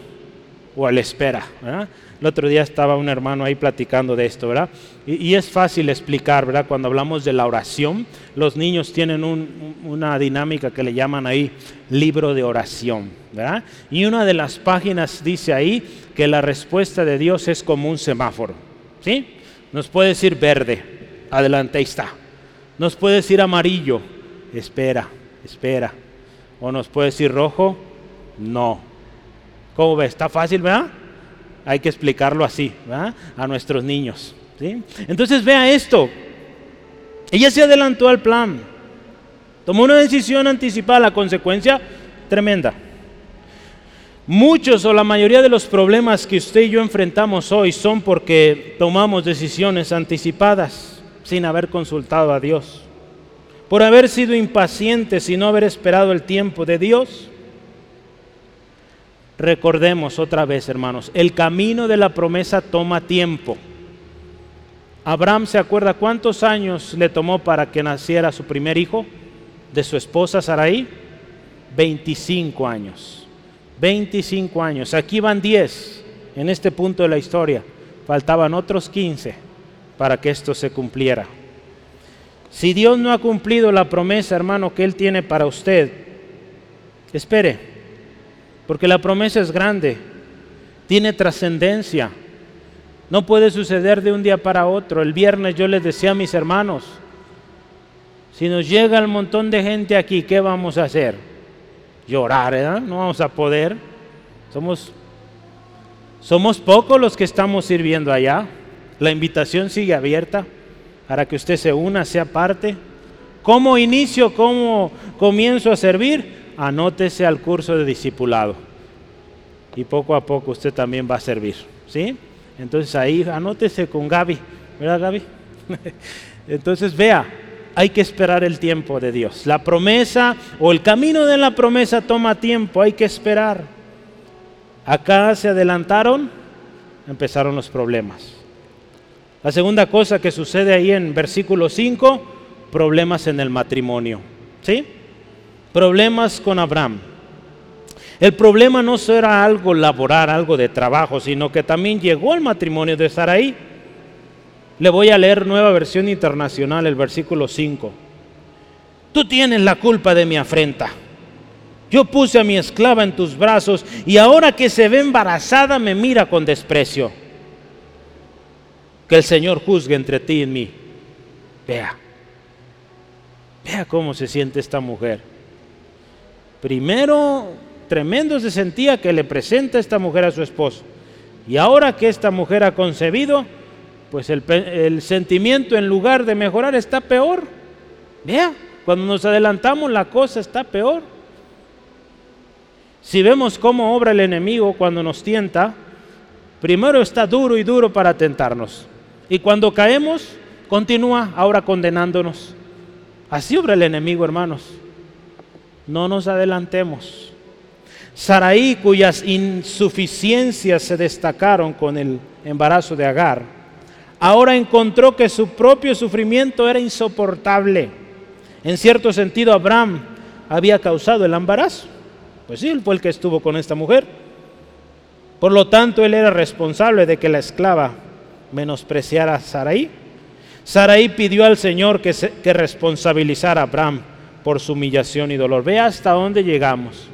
Speaker 1: o el espera, ¿verdad? El otro día estaba un hermano ahí platicando de esto, ¿verdad? Y, es fácil explicar, ¿verdad? Cuando hablamos de la oración, los niños tienen una dinámica que le llaman ahí libro de oración, ¿verdad? Y una de las páginas dice ahí que la respuesta de Dios es como un semáforo, ¿sí? Nos puede decir verde, adelante, ahí está. Nos puede decir amarillo, espera, espera. O nos puede decir rojo, no. ¿Cómo ve? Está fácil, ¿verdad? Hay que explicarlo así a nuestros niños. Entonces vea esto. Ella se adelantó al plan. Tomó una decisión anticipada, la consecuencia tremenda. Muchos o la mayoría de los problemas que usted y yo enfrentamos hoy son porque tomamos decisiones anticipadas sin haber consultado a Dios, por haber sido impacientes y no haber esperado el tiempo de Dios. Recordemos otra vez, hermanos, el camino de la promesa toma tiempo. Abraham se acuerda cuántos años le tomó para que naciera su primer hijo de su esposa Sarai? 25 años. 25 años. Aquí van 10 en este punto de la historia. Faltaban otros 15 para que esto se cumpliera. Si Dios no ha cumplido la promesa, hermano, que Él tiene para usted, espere porque la promesa es grande, tiene trascendencia. No puede suceder de un día para otro. El viernes yo les decía a mis hermanos, si nos llega el montón de gente aquí, ¿qué vamos a hacer? Llorar, ¿eh? No vamos a poder. Somos, somos pocos los que estamos sirviendo allá. La invitación sigue abierta para que usted se una, sea parte. ¿Cómo inicio? ¿Cómo comienzo a servir? Anótese al curso de discipulado y poco a poco usted también va a servir, ¿sí? Entonces ahí anótese con Gaby, ¿verdad Gaby? Entonces vea, hay que esperar el tiempo de Dios. La promesa o el camino de la promesa toma tiempo, hay que esperar. Acá se adelantaron, empezaron los problemas. La segunda cosa que sucede ahí en versículo 5, problemas en el matrimonio. ¿Sí? Problemas con Abraham. El problema no será algo laboral, algo de trabajo, sino que también llegó el matrimonio de Saraí. Le voy a leer nueva versión internacional, el versículo 5. Tú tienes la culpa de mi afrenta. Yo puse a mi esclava en tus brazos y ahora que se ve embarazada me mira con desprecio. Que el Señor juzgue entre ti y mí. Vea, vea cómo se siente esta mujer. Primero, tremendo se sentía que le presenta esta mujer a su esposo. Y ahora que esta mujer ha concebido, pues el, sentimiento en lugar de mejorar está peor. Vea, cuando nos adelantamos la cosa está peor. Si vemos cómo obra el enemigo cuando nos tienta, primero está duro y duro para tentarnos. Y cuando caemos, continúa ahora condenándonos. Así obra el enemigo, hermanos no nos adelantemos. Saraí, cuyas insuficiencias se destacaron con el embarazo de Agar, ahora encontró que su propio sufrimiento era insoportable. En cierto sentido, Abraham había causado el embarazo. Pues sí, él fue el que estuvo con esta mujer. Por lo tanto, él era responsable de que la esclava menospreciara a Saraí. Saraí pidió al Señor que, que responsabilizara a Abraham por su humillación y dolor. Ve hasta dónde llegamos.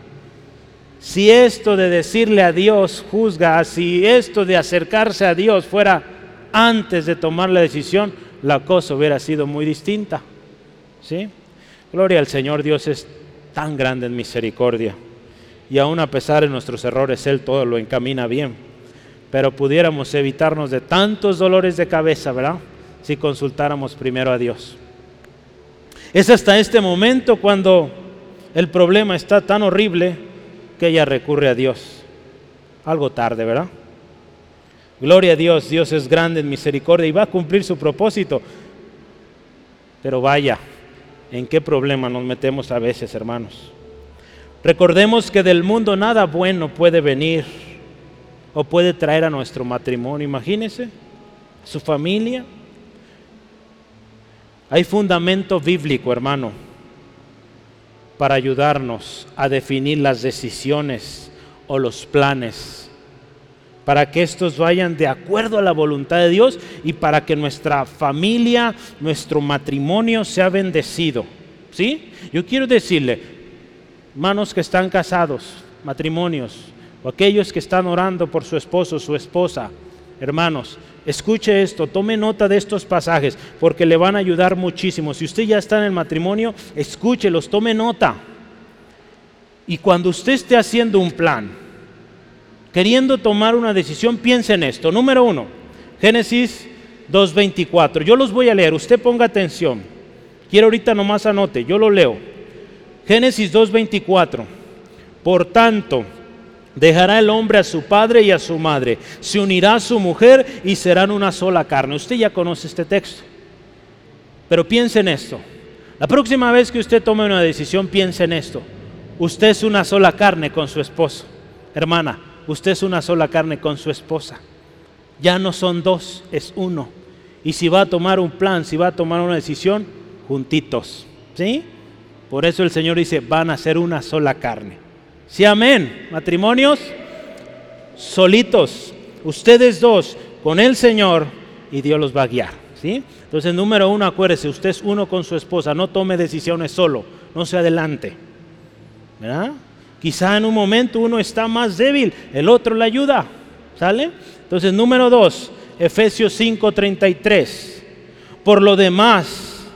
Speaker 1: Si esto de decirle a Dios juzga, si esto de acercarse a Dios fuera antes de tomar la decisión, la cosa hubiera sido muy distinta. ¿Sí? Gloria al Señor, Dios es tan grande en misericordia. Y aún a pesar de nuestros errores, Él todo lo encamina bien. Pero pudiéramos evitarnos de tantos dolores de cabeza, ¿verdad? si consultáramos primero a Dios. Es hasta este momento cuando el problema está tan horrible que ella recurre a Dios. Algo tarde, ¿verdad? Gloria a Dios, Dios es grande en misericordia y va a cumplir su propósito. Pero vaya, ¿en qué problema nos metemos a veces, hermanos? Recordemos que del mundo nada bueno puede venir o puede traer a nuestro matrimonio. Imagínense, su familia. Hay fundamento bíblico, hermano, para ayudarnos a definir las decisiones o los planes, para que estos vayan de acuerdo a la voluntad de Dios y para que nuestra familia, nuestro matrimonio sea bendecido. ¿Sí? Yo quiero decirle, hermanos que están casados, matrimonios, o aquellos que están orando por su esposo, su esposa, hermanos, escuche esto, tome nota de estos pasajes, porque le van a ayudar muchísimo. Si usted ya está en el matrimonio, escúchelos, tome nota. Y cuando usted esté haciendo un plan, queriendo tomar una decisión, piense en esto. Número uno, Génesis 2.24. Yo los voy a leer, usted ponga atención. Quiero ahorita nomás anote, yo lo leo. Génesis 2.24. Por tanto, dejará el hombre a su padre y a su madre, se unirá a su mujer y serán una sola carne. Usted ya conoce este texto. Pero piense en esto. La próxima vez que usted tome una decisión, piense en esto. Usted es una sola carne con su esposo. Hermana, usted es una sola carne con su esposa. Ya no son dos, es uno. Y si va a tomar un plan, si va a tomar una decisión, juntitos. ¿Sí? Por eso el Señor dice, van a ser una sola carne. Sí, amén. Matrimonios solitos, ustedes dos, con el Señor y Dios los va a guiar. ¿sí? Entonces, número uno, acuérdese, usted es uno con su esposa, no tome decisiones solo, no se adelante. ¿verdad? Quizá en un momento uno está más débil, el otro le ayuda. ¿Sale? Entonces, número dos, Efesios 5:33. Por lo demás,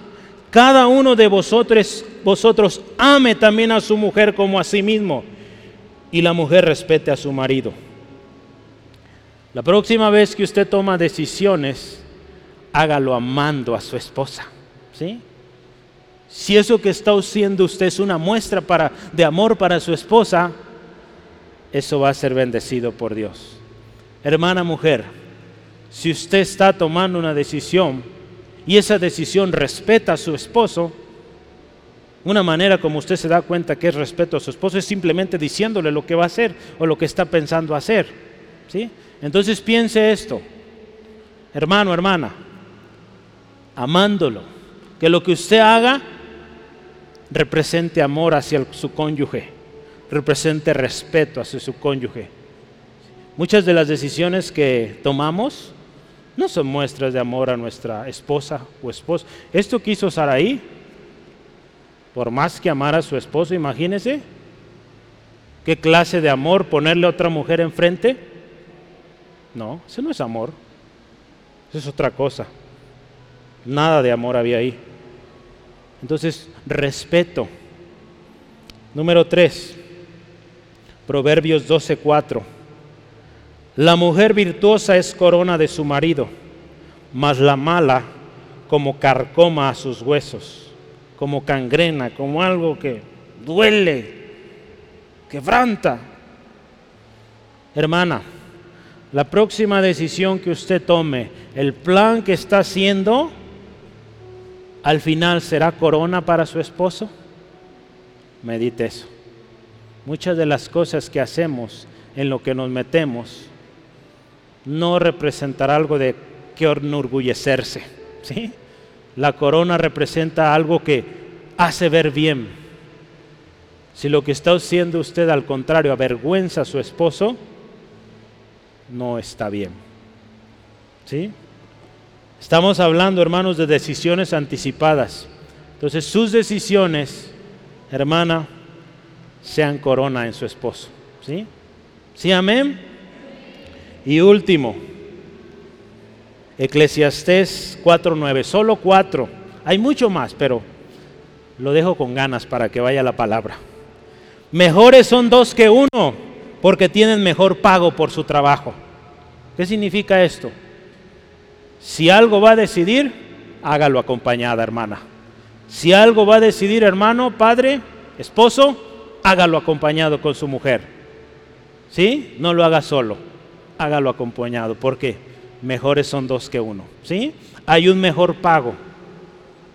Speaker 1: cada uno de vosotros vosotros ame también a su mujer como a sí mismo y la mujer respete a su marido. La próxima vez que usted toma decisiones, hágalo amando a su esposa. ¿sí? Si eso que está haciendo usted es una muestra de amor para su esposa, eso va a ser bendecido por Dios. Hermana mujer, si usted está tomando una decisión y esa decisión respeta a su esposo, una manera como usted se da cuenta que es respeto a su esposo es simplemente diciéndole lo que va a hacer o lo que está pensando hacer. ¿sí? Entonces piense esto, hermano, hermana, amándolo, que lo que usted haga represente amor hacia su cónyuge, represente respeto hacia su cónyuge. Muchas de las decisiones que tomamos no son muestras de amor a nuestra esposa o esposo. Esto que hizo Saraí por más que amara a su esposo, imagínese qué clase de amor ponerle a otra mujer enfrente. No, eso no es amor, eso es otra cosa. Nada de amor había ahí. Entonces, respeto. Número 3, Proverbios 12:4. La mujer virtuosa es corona de su marido, mas la mala como carcoma a sus huesos como cangrena, como algo que duele, quebranta. Hermana, la próxima decisión que usted tome, el plan que está haciendo, al final será corona para su esposo. Medite eso. Muchas de las cosas que hacemos, en lo que nos metemos, no representará algo de que enorgullecerse. ¿sí? La corona representa algo que hace ver bien. Si lo que está haciendo usted al contrario avergüenza a su esposo, no está bien. ¿Sí? Estamos hablando, hermanos, de decisiones anticipadas. Entonces, sus decisiones, hermana, sean corona en su esposo. ¿Sí? ¿Sí, amén? Y último, Eclesiastés 4.9, solo cuatro. Hay mucho más, pero lo dejo con ganas para que vaya la palabra. Mejores son dos que uno, porque tienen mejor pago por su trabajo. ¿Qué significa esto? Si algo va a decidir, hágalo acompañada, hermana. Si algo va a decidir, hermano, padre, esposo, hágalo acompañado con su mujer. ¿Sí? No lo haga solo, hágalo acompañado. ¿Por qué? Mejores son dos que uno. ¿Sí? Hay un mejor pago.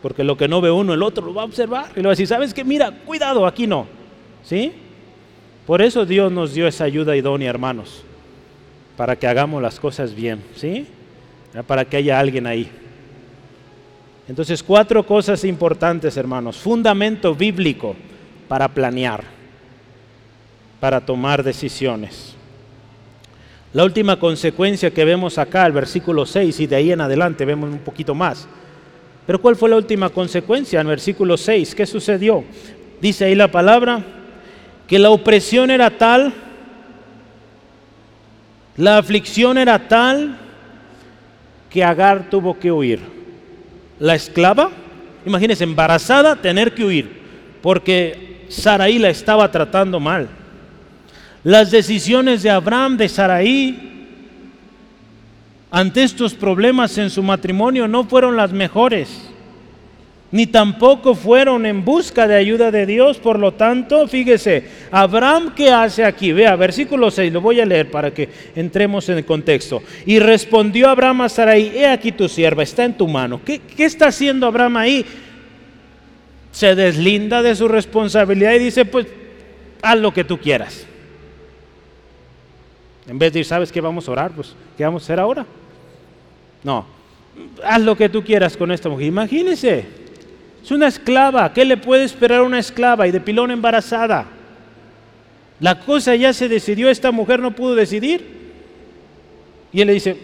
Speaker 1: Porque lo que no ve uno, el otro lo va a observar y lo va a decir, ¿sabes qué? Mira, cuidado, aquí no. ¿Sí? Por eso Dios nos dio esa ayuda idónea, hermanos, para que hagamos las cosas bien, ¿sí? Para que haya alguien ahí. Entonces, cuatro cosas importantes, hermanos. Fundamento bíblico para planear, para tomar decisiones. La última consecuencia que vemos acá, el versículo 6, y de ahí en adelante vemos un poquito más. Pero ¿cuál fue la última consecuencia en versículo 6? ¿Qué sucedió? Dice ahí la palabra, que la opresión era tal, la aflicción era tal, que Agar tuvo que huir. La esclava, imagínense, embarazada, tener que huir, porque Saraí la estaba tratando mal. Las decisiones de Abraham, de Saraí, ante estos problemas en su matrimonio no fueron las mejores ni tampoco fueron en busca de ayuda de Dios. Por lo tanto, fíjese, Abraham, ¿qué hace aquí? Vea, versículo 6, lo voy a leer para que entremos en el contexto. Y respondió Abraham a Sarai, he aquí tu sierva, está en tu mano. ¿Qué, qué está haciendo Abraham ahí? Se deslinda de su responsabilidad y dice, pues, haz lo que tú quieras. En vez de decir, ¿sabes qué vamos a orar? Pues, ¿qué vamos a hacer ahora? No, haz lo que tú quieras con esta mujer. Imagínese, es una esclava. ¿Qué le puede esperar a una esclava y de pilón embarazada? La cosa ya se decidió, esta mujer no pudo decidir. Y él le dice,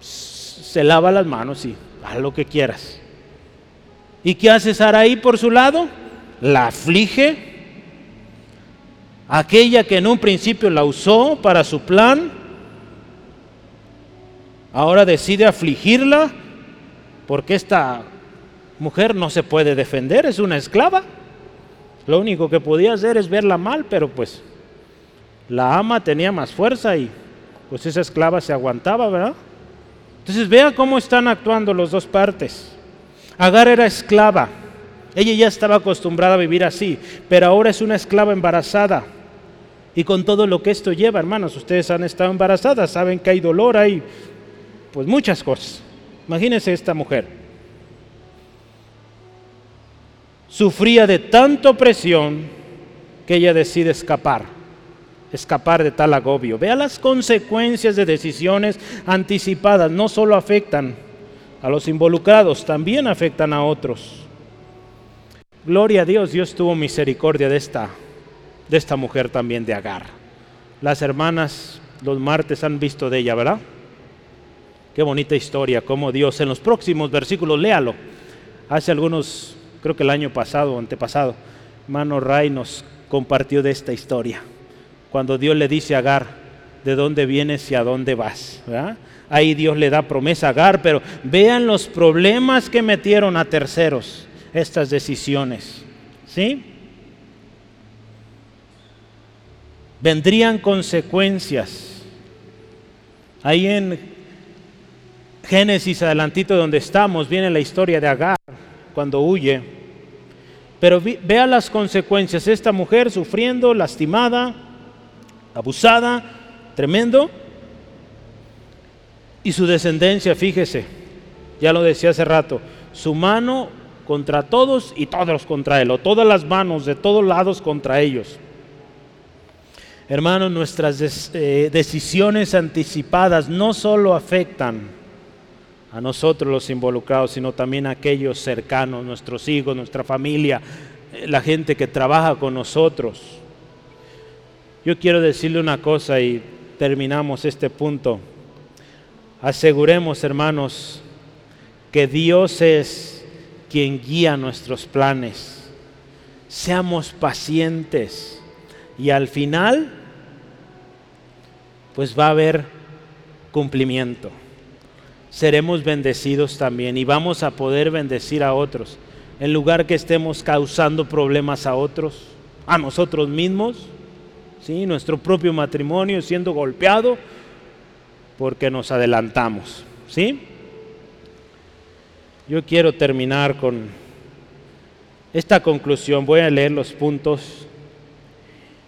Speaker 1: se lava las manos y haz lo que quieras. ¿Y qué hace Saraí por su lado? La aflige. Aquella que en un principio la usó para su plan, ahora decide afligirla porque esta mujer no se puede defender, es una esclava. Lo único que podía hacer es verla mal, pero pues la ama tenía más fuerza y pues esa esclava se aguantaba, ¿verdad? Entonces vea cómo están actuando las dos partes. Agar era esclava, ella ya estaba acostumbrada a vivir así, pero ahora es una esclava embarazada. Y con todo lo que esto lleva, hermanos, ustedes han estado embarazadas, saben que hay dolor, hay pues muchas cosas. Imagínense esta mujer sufría de tanta opresión que ella decide escapar, escapar de tal agobio. Vea las consecuencias de decisiones anticipadas, no solo afectan a los involucrados, también afectan a otros. Gloria a Dios, Dios tuvo misericordia de esta, de esta mujer también de Agar. Las hermanas los martes han visto de ella, ¿verdad? Qué bonita historia, como Dios en los próximos versículos, léalo. Hace algunos creo que el año pasado o antepasado, hermano Ray nos compartió de esta historia. Cuando Dios le dice a Agar, ¿de dónde vienes y a dónde vas? Ahí Dios le da promesa a Agar, pero vean los problemas que metieron a terceros estas decisiones. ¿Sí? Vendrían consecuencias. Ahí en Génesis, adelantito donde estamos, viene la historia de Agar cuando huye. Pero vea las consecuencias. Esta mujer sufriendo, lastimada, abusada, tremendo. Y su descendencia, fíjese, ya lo decía hace rato, su mano contra todos y todos contra él, o todas las manos de todos lados contra ellos. Hermanos, nuestras eh, decisiones anticipadas no solo afectan a nosotros los involucrados, sino también a aquellos cercanos, nuestros hijos, nuestra familia, eh, la gente que trabaja con nosotros. Yo quiero decirle una cosa y terminamos este punto. Aseguremos, hermanos, que Dios es quien guía nuestros planes. Seamos pacientes y al final, pues va a haber cumplimiento seremos bendecidos también y vamos a poder bendecir a otros. En lugar que estemos causando problemas a otros, a nosotros mismos, ¿sí? nuestro propio matrimonio siendo golpeado porque nos adelantamos. ¿sí? Yo quiero terminar con esta conclusión. Voy a leer los puntos.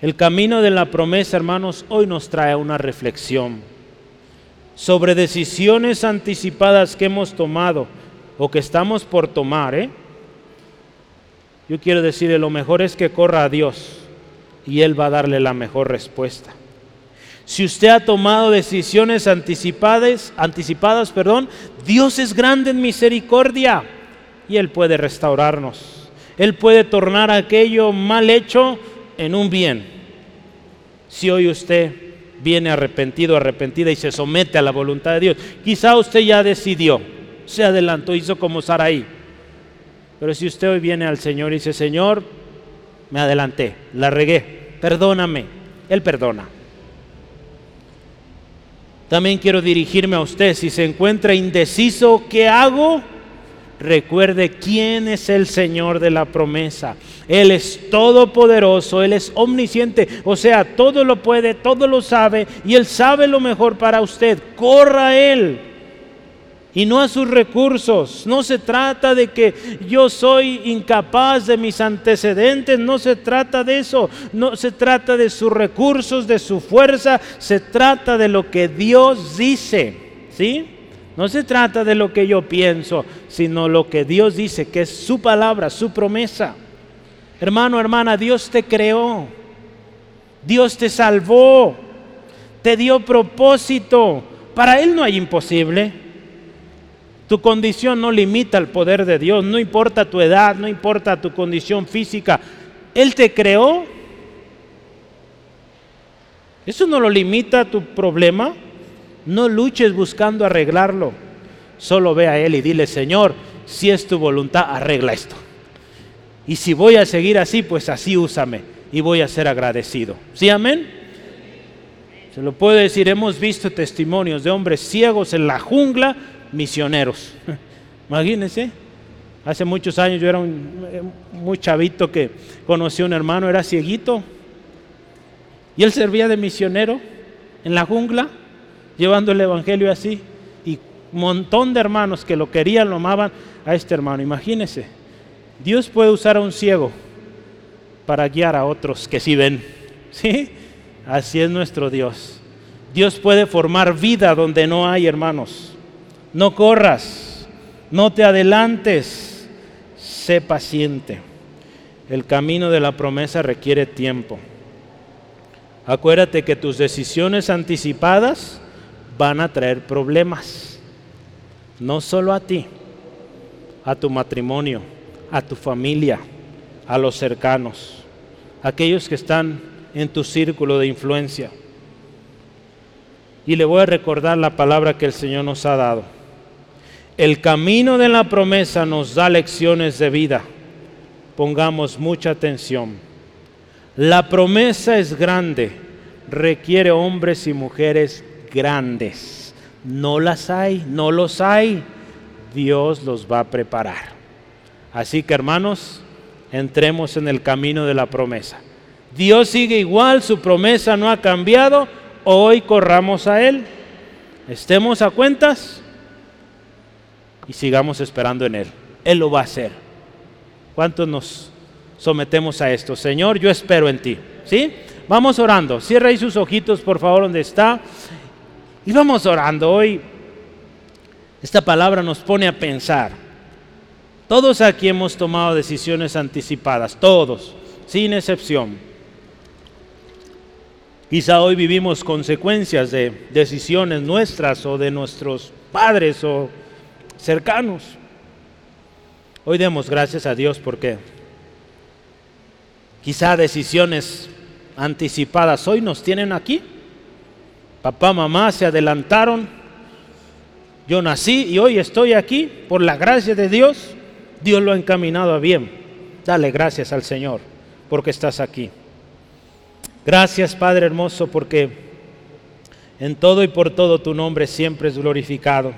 Speaker 1: El camino de la promesa, hermanos, hoy nos trae una reflexión sobre decisiones anticipadas que hemos tomado o que estamos por tomar. ¿eh? Yo quiero decirle, lo mejor es que corra a Dios y Él va a darle la mejor respuesta. Si usted ha tomado decisiones anticipadas, anticipadas, perdón, Dios es grande en misericordia y Él puede restaurarnos. Él puede tornar aquello mal hecho en un bien. Si hoy usted viene arrepentido, arrepentida y se somete a la voluntad de Dios, quizá usted ya decidió, se adelantó, hizo como Saraí. Pero si usted hoy viene al Señor y dice, Señor, me adelanté, la regué, perdóname, Él perdona. También quiero dirigirme a usted, si se encuentra indeciso, ¿qué hago? Recuerde quién es el Señor de la promesa. Él es todopoderoso, Él es omnisciente, o sea, todo lo puede, todo lo sabe y Él sabe lo mejor para usted. Corra a Él y no a sus recursos. No se trata de que yo soy incapaz de mis antecedentes, no se trata de eso, no se trata de sus recursos, de su fuerza, se trata de lo que Dios dice, ¿sí? No se trata de lo que yo pienso, sino lo que Dios dice, que es su palabra, su promesa. Hermano, hermana, Dios te creó, Dios te salvó, te dio propósito. Para Él no hay imposible. Tu condición no limita el poder de Dios, no importa tu edad, no importa tu condición física. Él te creó. Eso no lo limita tu problema. No luches buscando arreglarlo. Solo ve a Él y dile, Señor, si es tu voluntad, arregla esto. Y si voy a seguir así, pues así úsame y voy a ser agradecido. ¿Sí, amén? Se lo puedo decir, hemos visto testimonios de hombres ciegos en la jungla misioneros. Imagínense, hace muchos años yo era un muy chavito que conocí a un hermano, era cieguito, y él servía de misionero en la jungla, llevando el evangelio así, y un montón de hermanos que lo querían, lo amaban a este hermano. Imagínense, Dios puede usar a un ciego para guiar a otros que sí ven. ¿Sí? Así es nuestro Dios. Dios puede formar vida donde no hay hermanos. No corras, no te adelantes, sé paciente. El camino de la promesa requiere tiempo. Acuérdate que tus decisiones anticipadas van a traer problemas, no solo a ti, a tu matrimonio, a tu familia, a los cercanos, aquellos que están en tu círculo de influencia. Y le voy a recordar la palabra que el Señor nos ha dado. El camino de la promesa nos da lecciones de vida. Pongamos mucha atención. La promesa es grande, requiere hombres y mujeres grandes. No las hay, no los hay. Dios los va a preparar. Así que hermanos, entremos en el camino de la promesa. Dios sigue igual, su promesa no ha cambiado. Hoy corramos a Él. Estemos a cuentas y sigamos esperando en Él. Él lo va a hacer. ¿Cuántos nos sometemos a esto? Señor, yo espero en ti. ¿Sí? Vamos orando. Cierra ahí sus ojitos, por favor, donde está. Y vamos orando. Hoy esta palabra nos pone a pensar. Todos aquí hemos tomado decisiones anticipadas, todos, sin excepción. Quizá hoy vivimos consecuencias de decisiones nuestras o de nuestros padres o cercanos. Hoy demos gracias a Dios porque quizá decisiones anticipadas hoy nos tienen aquí. Papá, mamá se adelantaron. Yo nací y hoy estoy aquí por la gracia de Dios. Dios lo ha encaminado a bien. Dale gracias al Señor porque estás aquí. Gracias Padre hermoso porque en todo y por todo tu nombre siempre es glorificado.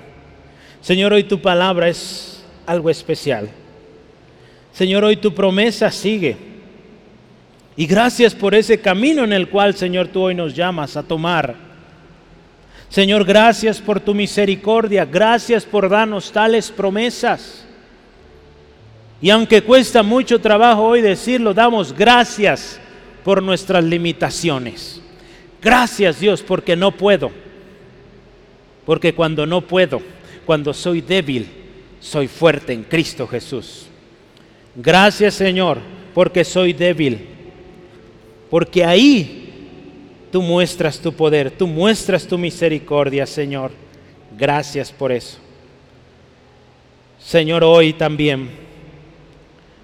Speaker 1: Señor, hoy tu palabra es algo especial. Señor, hoy tu promesa sigue. Y gracias por ese camino en el cual, Señor, tú hoy nos llamas a tomar. Señor, gracias por tu misericordia, gracias por darnos tales promesas. Y aunque cuesta mucho trabajo hoy decirlo, damos gracias por nuestras limitaciones. Gracias Dios porque no puedo. Porque cuando no puedo, cuando soy débil, soy fuerte en Cristo Jesús. Gracias Señor porque soy débil. Porque ahí tú muestras tu poder, tú muestras tu misericordia, Señor. Gracias por eso. Señor, hoy también,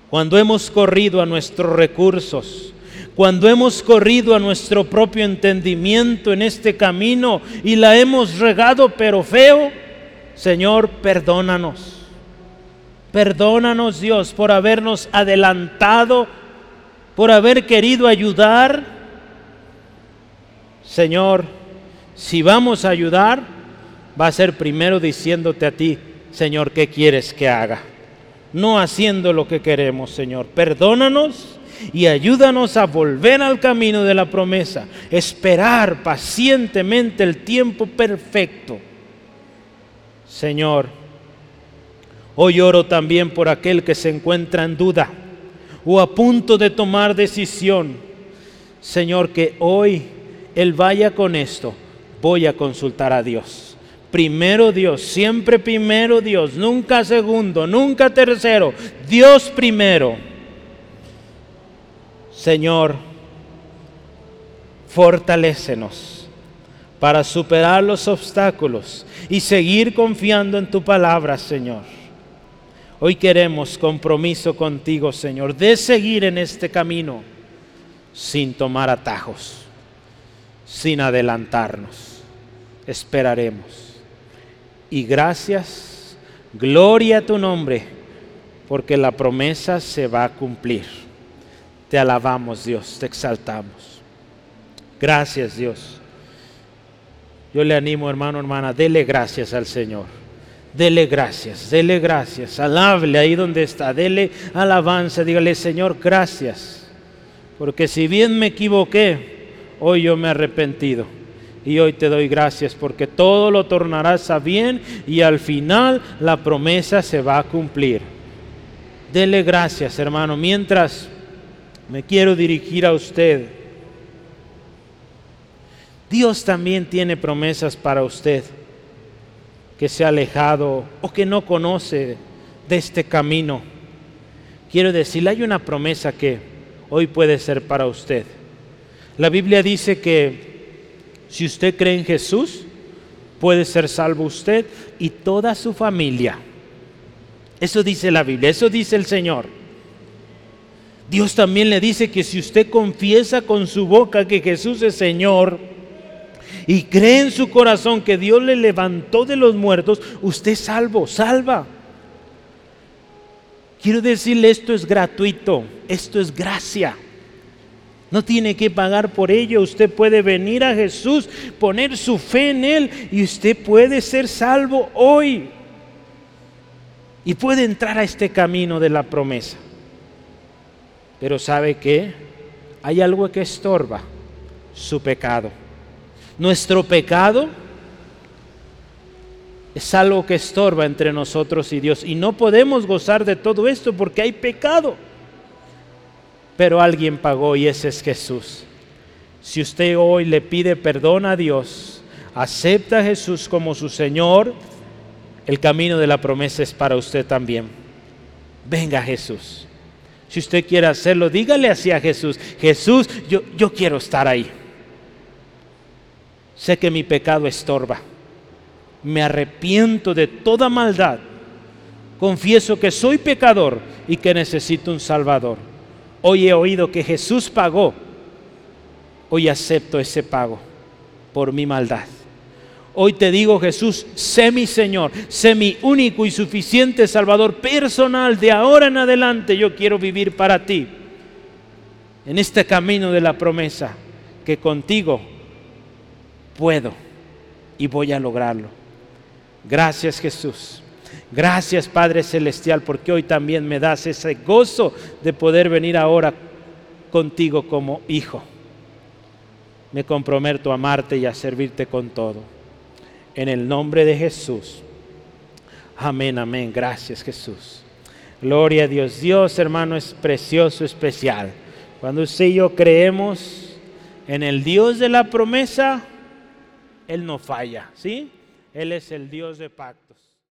Speaker 1: cuando hemos corrido a nuestros recursos, cuando hemos corrido a nuestro propio entendimiento en este camino y la hemos regado pero feo, Señor, perdónanos. Perdónanos Dios por habernos adelantado, por haber querido ayudar Señor, si vamos a ayudar, va a ser primero diciéndote a ti, Señor, ¿qué quieres que haga? No haciendo lo que queremos, Señor. Perdónanos y ayúdanos a volver al camino de la promesa, esperar pacientemente el tiempo perfecto. Señor, hoy oro también por aquel que se encuentra en duda o a punto de tomar decisión. Señor, que hoy él vaya con esto, voy a consultar a Dios. Primero Dios, siempre primero Dios, nunca segundo, nunca tercero, Dios primero. Señor, fortalécenos para superar los obstáculos y seguir confiando en tu palabra, Señor. Hoy queremos compromiso contigo, Señor, de seguir en este camino sin tomar atajos sin adelantarnos. Esperaremos. Y gracias, gloria a tu nombre, porque la promesa se va a cumplir. Te alabamos Dios, te exaltamos. Gracias Dios. Yo le animo hermano, hermana, dele gracias al Señor. Dele gracias, dele gracias. Alable ahí donde está, dele alabanza, dígale Señor, gracias. Porque si bien me equivoqué, hoy yo me he arrepentido. Y hoy te doy gracias porque todo lo tornarás a bien y al final la promesa se va a cumplir. Dele gracias, hermano. Mientras me quiero dirigir a usted, Dios también tiene promesas para usted que se ha alejado o que no conoce de este camino. Quiero decirle, hay una promesa que hoy puede ser para usted. La Biblia dice que si usted cree en Jesús, puede ser salvo usted y toda su familia. Eso dice la Biblia, eso dice el Señor. Dios también le dice que si usted confiesa con su boca que Jesús es Señor y cree en su corazón que Dios le levantó de los muertos, usted es salvo, salva. Quiero decirle, esto es gratuito, esto es gracia. No tiene que pagar por ello. Usted puede venir a Jesús, poner su fe en Él y usted puede ser salvo hoy. Y puede entrar a este camino de la promesa. Pero ¿sabe qué? Hay algo que estorba su pecado. Nuestro pecado es algo que estorba entre nosotros y Dios. Y no podemos gozar de todo esto porque hay pecado pero alguien pagó y ese es Jesús. Si usted hoy le pide perdón a Dios, acepta a Jesús como su Señor, el camino de la promesa es para usted también. Venga Jesús. Si usted quiere hacerlo, dígale así a Jesús, Jesús, yo, yo quiero estar ahí. Sé que mi pecado estorba. Me arrepiento de toda maldad. Confieso que soy pecador y que necesito un Salvador Hoy he oído que Jesús pagó. Hoy acepto ese pago por mi maldad. Hoy te digo, Jesús, sé mi Señor, sé mi único y suficiente Salvador personal. De ahora en adelante yo quiero vivir para ti. En este camino de la promesa, que contigo puedo y voy a lograrlo. Gracias Jesús. Gracias Padre Celestial porque hoy también me das ese gozo de poder venir ahora contigo como hijo. Me comprometo a amarte y a servirte con todo. en el nombre de Jesús. Amén, amén. Gracias Jesús. Gloria a Dios. Dios, hermano, es precioso, especial. Cuando usted y yo creemos en el Dios de la promesa, Él no falla, ¿sí? Él es el Dios de pactos.